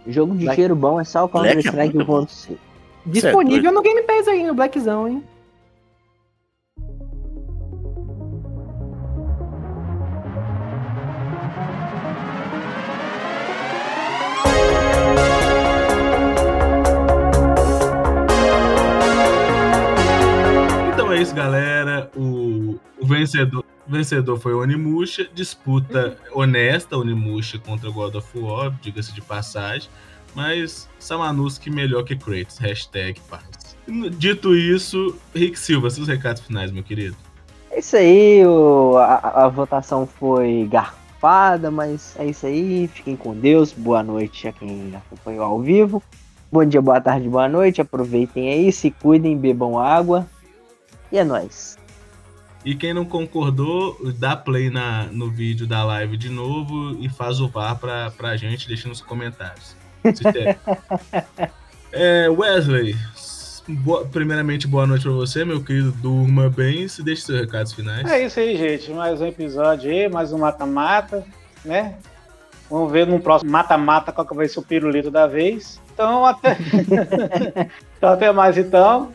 S2: Jogo de
S6: Black-
S2: tiro bom é só o
S3: Black é
S2: Counter-Strike
S3: muito bom.
S2: 1.6.
S6: Disponível no Game Pass aí, no Blackzão, hein?
S1: É isso, galera. O, o vencedor, o vencedor foi Onimusha. Disputa honesta, Onimusha contra God of War, diga-se de passagem. Mas Samanuski melhor que Kratos. Hashtag paz. Dito isso, Rick Silva, seus recados finais, meu querido.
S2: É isso aí, o- a, a votação foi garfada, mas é isso aí. Fiquem com Deus. Boa noite a quem acompanhou ao vivo. Bom dia, boa tarde, boa noite. Aproveitem aí, se cuidem, bebam água. E é nóis.
S1: E quem não concordou, dá play na, no vídeo da live de novo e faz o VAR pra, pra gente, deixa nos comentários. É, Wesley, boa- primeiramente boa noite pra você, meu querido. Durma bem e se deixe seus recados finais.
S7: É isso aí, gente. Mais um episódio aí, mais um mata-mata, né? Vamos ver no próximo mata-mata qual que vai ser o pirulito da vez. Então até. então até mais então.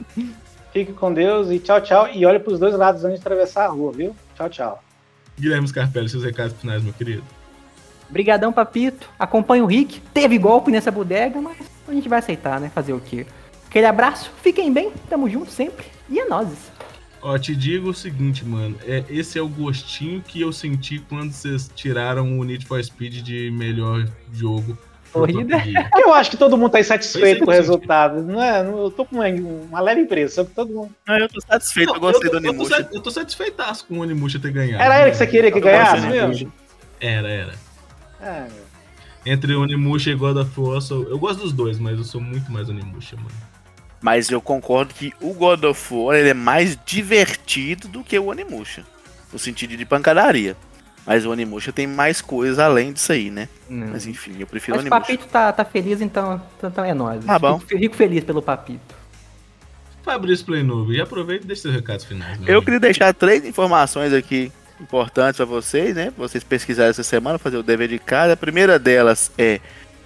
S7: Fique com Deus e tchau, tchau. E olha pros dois lados antes de atravessar a rua, viu? Tchau, tchau.
S1: Guilherme Scarpelli, seus recados finais, meu querido.
S6: Brigadão, Papito. Acompanha o Rick. Teve golpe nessa bodega, mas a gente vai aceitar, né? Fazer o quê? Aquele abraço. Fiquem bem. Tamo junto sempre. E é nóis.
S1: Ó, te digo o seguinte, mano. É, esse é o gostinho que eu senti quando vocês tiraram o Need for Speed de melhor jogo.
S6: Corrida?
S1: Gear.
S7: Eu acho que todo mundo tá insatisfeito com o
S1: é,
S7: resultado. Não é? Eu tô com uma, uma leve impressão que todo mundo.
S3: Não, eu tô satisfeito,
S1: Não,
S3: eu gostei
S1: tô-
S3: do
S1: eu tô
S3: Onimusha.
S1: sa- Eu tô satisfeitaço com o Onimusha ter ganhado.
S7: Era ele que você queria que ganhasse mesmo?
S1: Era, era.
S7: É.
S1: Entre Onimusha e God of War, eu, sou- eu gosto dos dois, mas eu sou muito mais Onimusha, mano.
S3: Mas eu concordo que o God of War ele é mais divertido do que o Onimusha. No sentido de pancadaria. Mas o Onimusha tem mais coisas além disso aí, né?
S6: Não.
S3: Mas enfim, eu prefiro o
S6: Mas o
S3: Onimusha.
S6: Papito tá, tá feliz, então, então é nóis.
S3: Tá bom.
S6: Fico, fico feliz pelo Papito.
S1: Fabrício Playnovo, e aproveita e deixa seus recados finais. meu
S3: Eu queria deixar três informações aqui importantes pra vocês, né? Pra vocês pesquisarem essa semana, fazer o dever de casa. A primeira delas é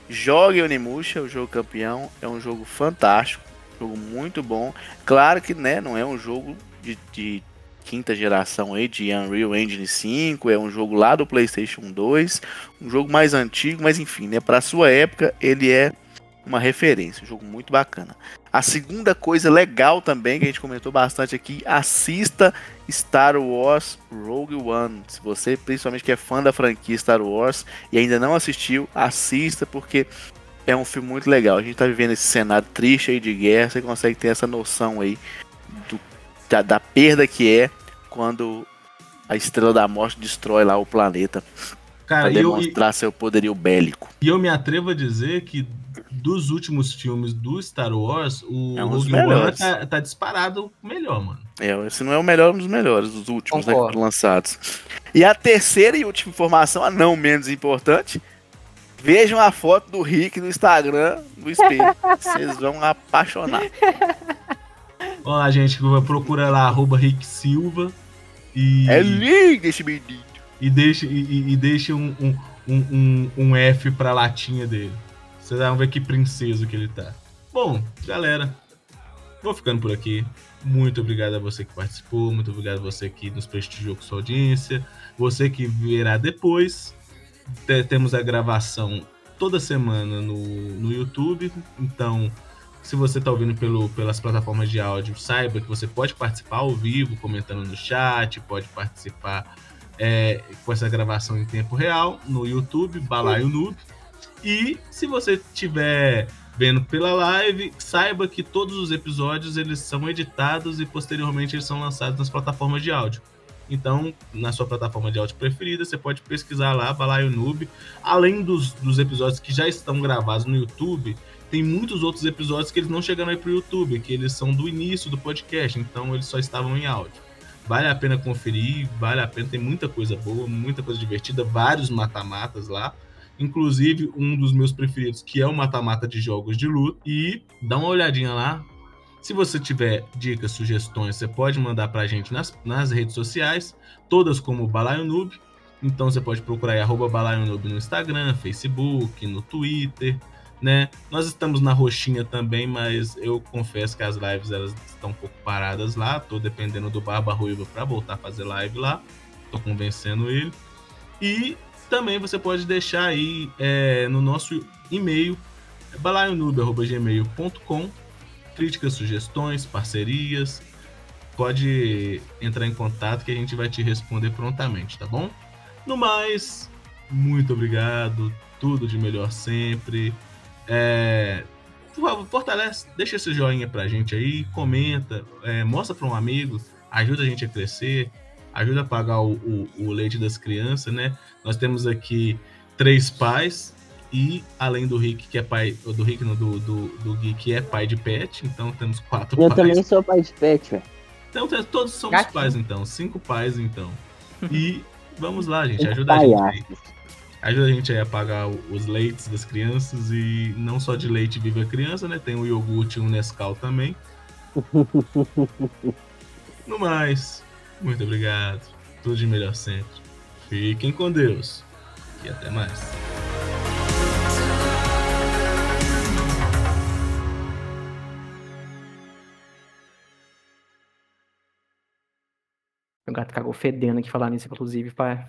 S3: Jogue Onimusha, o jogo campeão. É um jogo fantástico, jogo muito bom. Claro que, né, não é um jogo de, de quinta geração aí, de Unreal Engine 5, é um jogo lá do PlayStation 2, um jogo mais antigo, mas enfim, né, pra sua época ele é uma referência, um jogo muito bacana. A segunda coisa legal também, que a gente comentou bastante aqui, assista Star Wars Rogue One. Se você, principalmente que é fã da franquia Star Wars e ainda não assistiu, assista porque é um filme muito legal. A gente tá vivendo esse cenário triste aí de guerra, você consegue ter essa noção aí do- da, da perda que é quando a Estrela da Morte destrói lá o planeta
S1: Cara,
S3: para
S1: e eu,
S3: demonstrar seu poderio bélico.
S1: e eu me atrevo a dizer que dos últimos filmes do Star Wars, o
S3: É um
S1: Rogue One tá, tá disparado o melhor, mano.
S3: É, esse não é o melhor, um dos melhores, dos últimos né, que
S6: Concordo.
S3: foram lançados. E a terceira e última informação, a não menos importante, vejam a foto do Rick no Instagram, no espelho. Vocês vão apaixonar.
S1: Ó, gente, procura lá, arroba Rick Silva e,
S3: É lindo esse menino.
S1: e deixa, e, e- deixa um, um, um, um- F pra latinha dele. Vocês vão ver que princesa que ele tá. Bom, galera, vou ficando por aqui. Muito obrigado a você que participou, muito obrigado a você que nos prestigiou com sua audiência, você que verá depois. Te- temos a gravação toda semana no, no YouTube, então se você está ouvindo pelo, pelas plataformas de áudio, saiba que você pode participar ao vivo, comentando no chat, pode participar é, com essa gravação em tempo real no YouTube, Balaio Noob. E se você estiver vendo pela live, saiba que todos os episódios eles são editados e posteriormente eles são lançados nas plataformas de áudio. Então, na sua plataforma de áudio preferida, você pode pesquisar lá, Balaio Noob. Além dos, dos episódios que já estão gravados no YouTube, tem muitos outros episódios que eles não chegaram aí pro YouTube, que eles são do início do podcast, então eles só estavam em áudio. Vale a pena conferir, vale a pena, tem muita coisa boa, muita coisa divertida, vários mata-matas lá. Inclusive um dos meus preferidos, que é o mata-mata de jogos de luta. E dá uma olhadinha lá. Se você tiver dicas, sugestões, você pode mandar pra gente nas, nas redes sociais, todas como Balaio Noob. Então você pode procurar aí, arroba Balaio Noob no Instagram, Facebook, no Twitter, né? Nós estamos na roxinha também, mas eu confesso que as lives elas estão um pouco paradas lá. Tô dependendo do Barba Ruiva para voltar a fazer live lá. Tô convencendo ele. E também você pode deixar aí é, no nosso e-mail balaionoob.gmail.com críticas, sugestões, parcerias. Pode entrar em contato que a gente vai te responder prontamente, tá bom? No mais, muito obrigado. Tudo de melhor sempre. É, por favor, fortalece, deixa esse joinha pra gente aí, comenta, é, mostra pra um amigo, ajuda a gente a crescer, ajuda a pagar o, o, o leite das crianças, né? Nós temos aqui três pais e além do Rick, que é pai, do Rick, não, do, do, do Gui, que é pai de pet, então temos quatro
S2: Eu
S1: pais.
S2: também sou pai de pet, velho.
S1: Então todos somos
S6: Gatinho.
S1: pais, então. Cinco pais, então. E vamos lá, gente. Ajuda a gente aí. Ajuda a gente aí a pagar os leites das crianças e não só de leite vive a criança, né? Tem o iogurte e o Nescau também. no mais, muito obrigado. Tudo de melhor sempre. Fiquem com Deus e até mais.
S6: Meu gato cagou fedendo aqui falar nisso, inclusive, pai.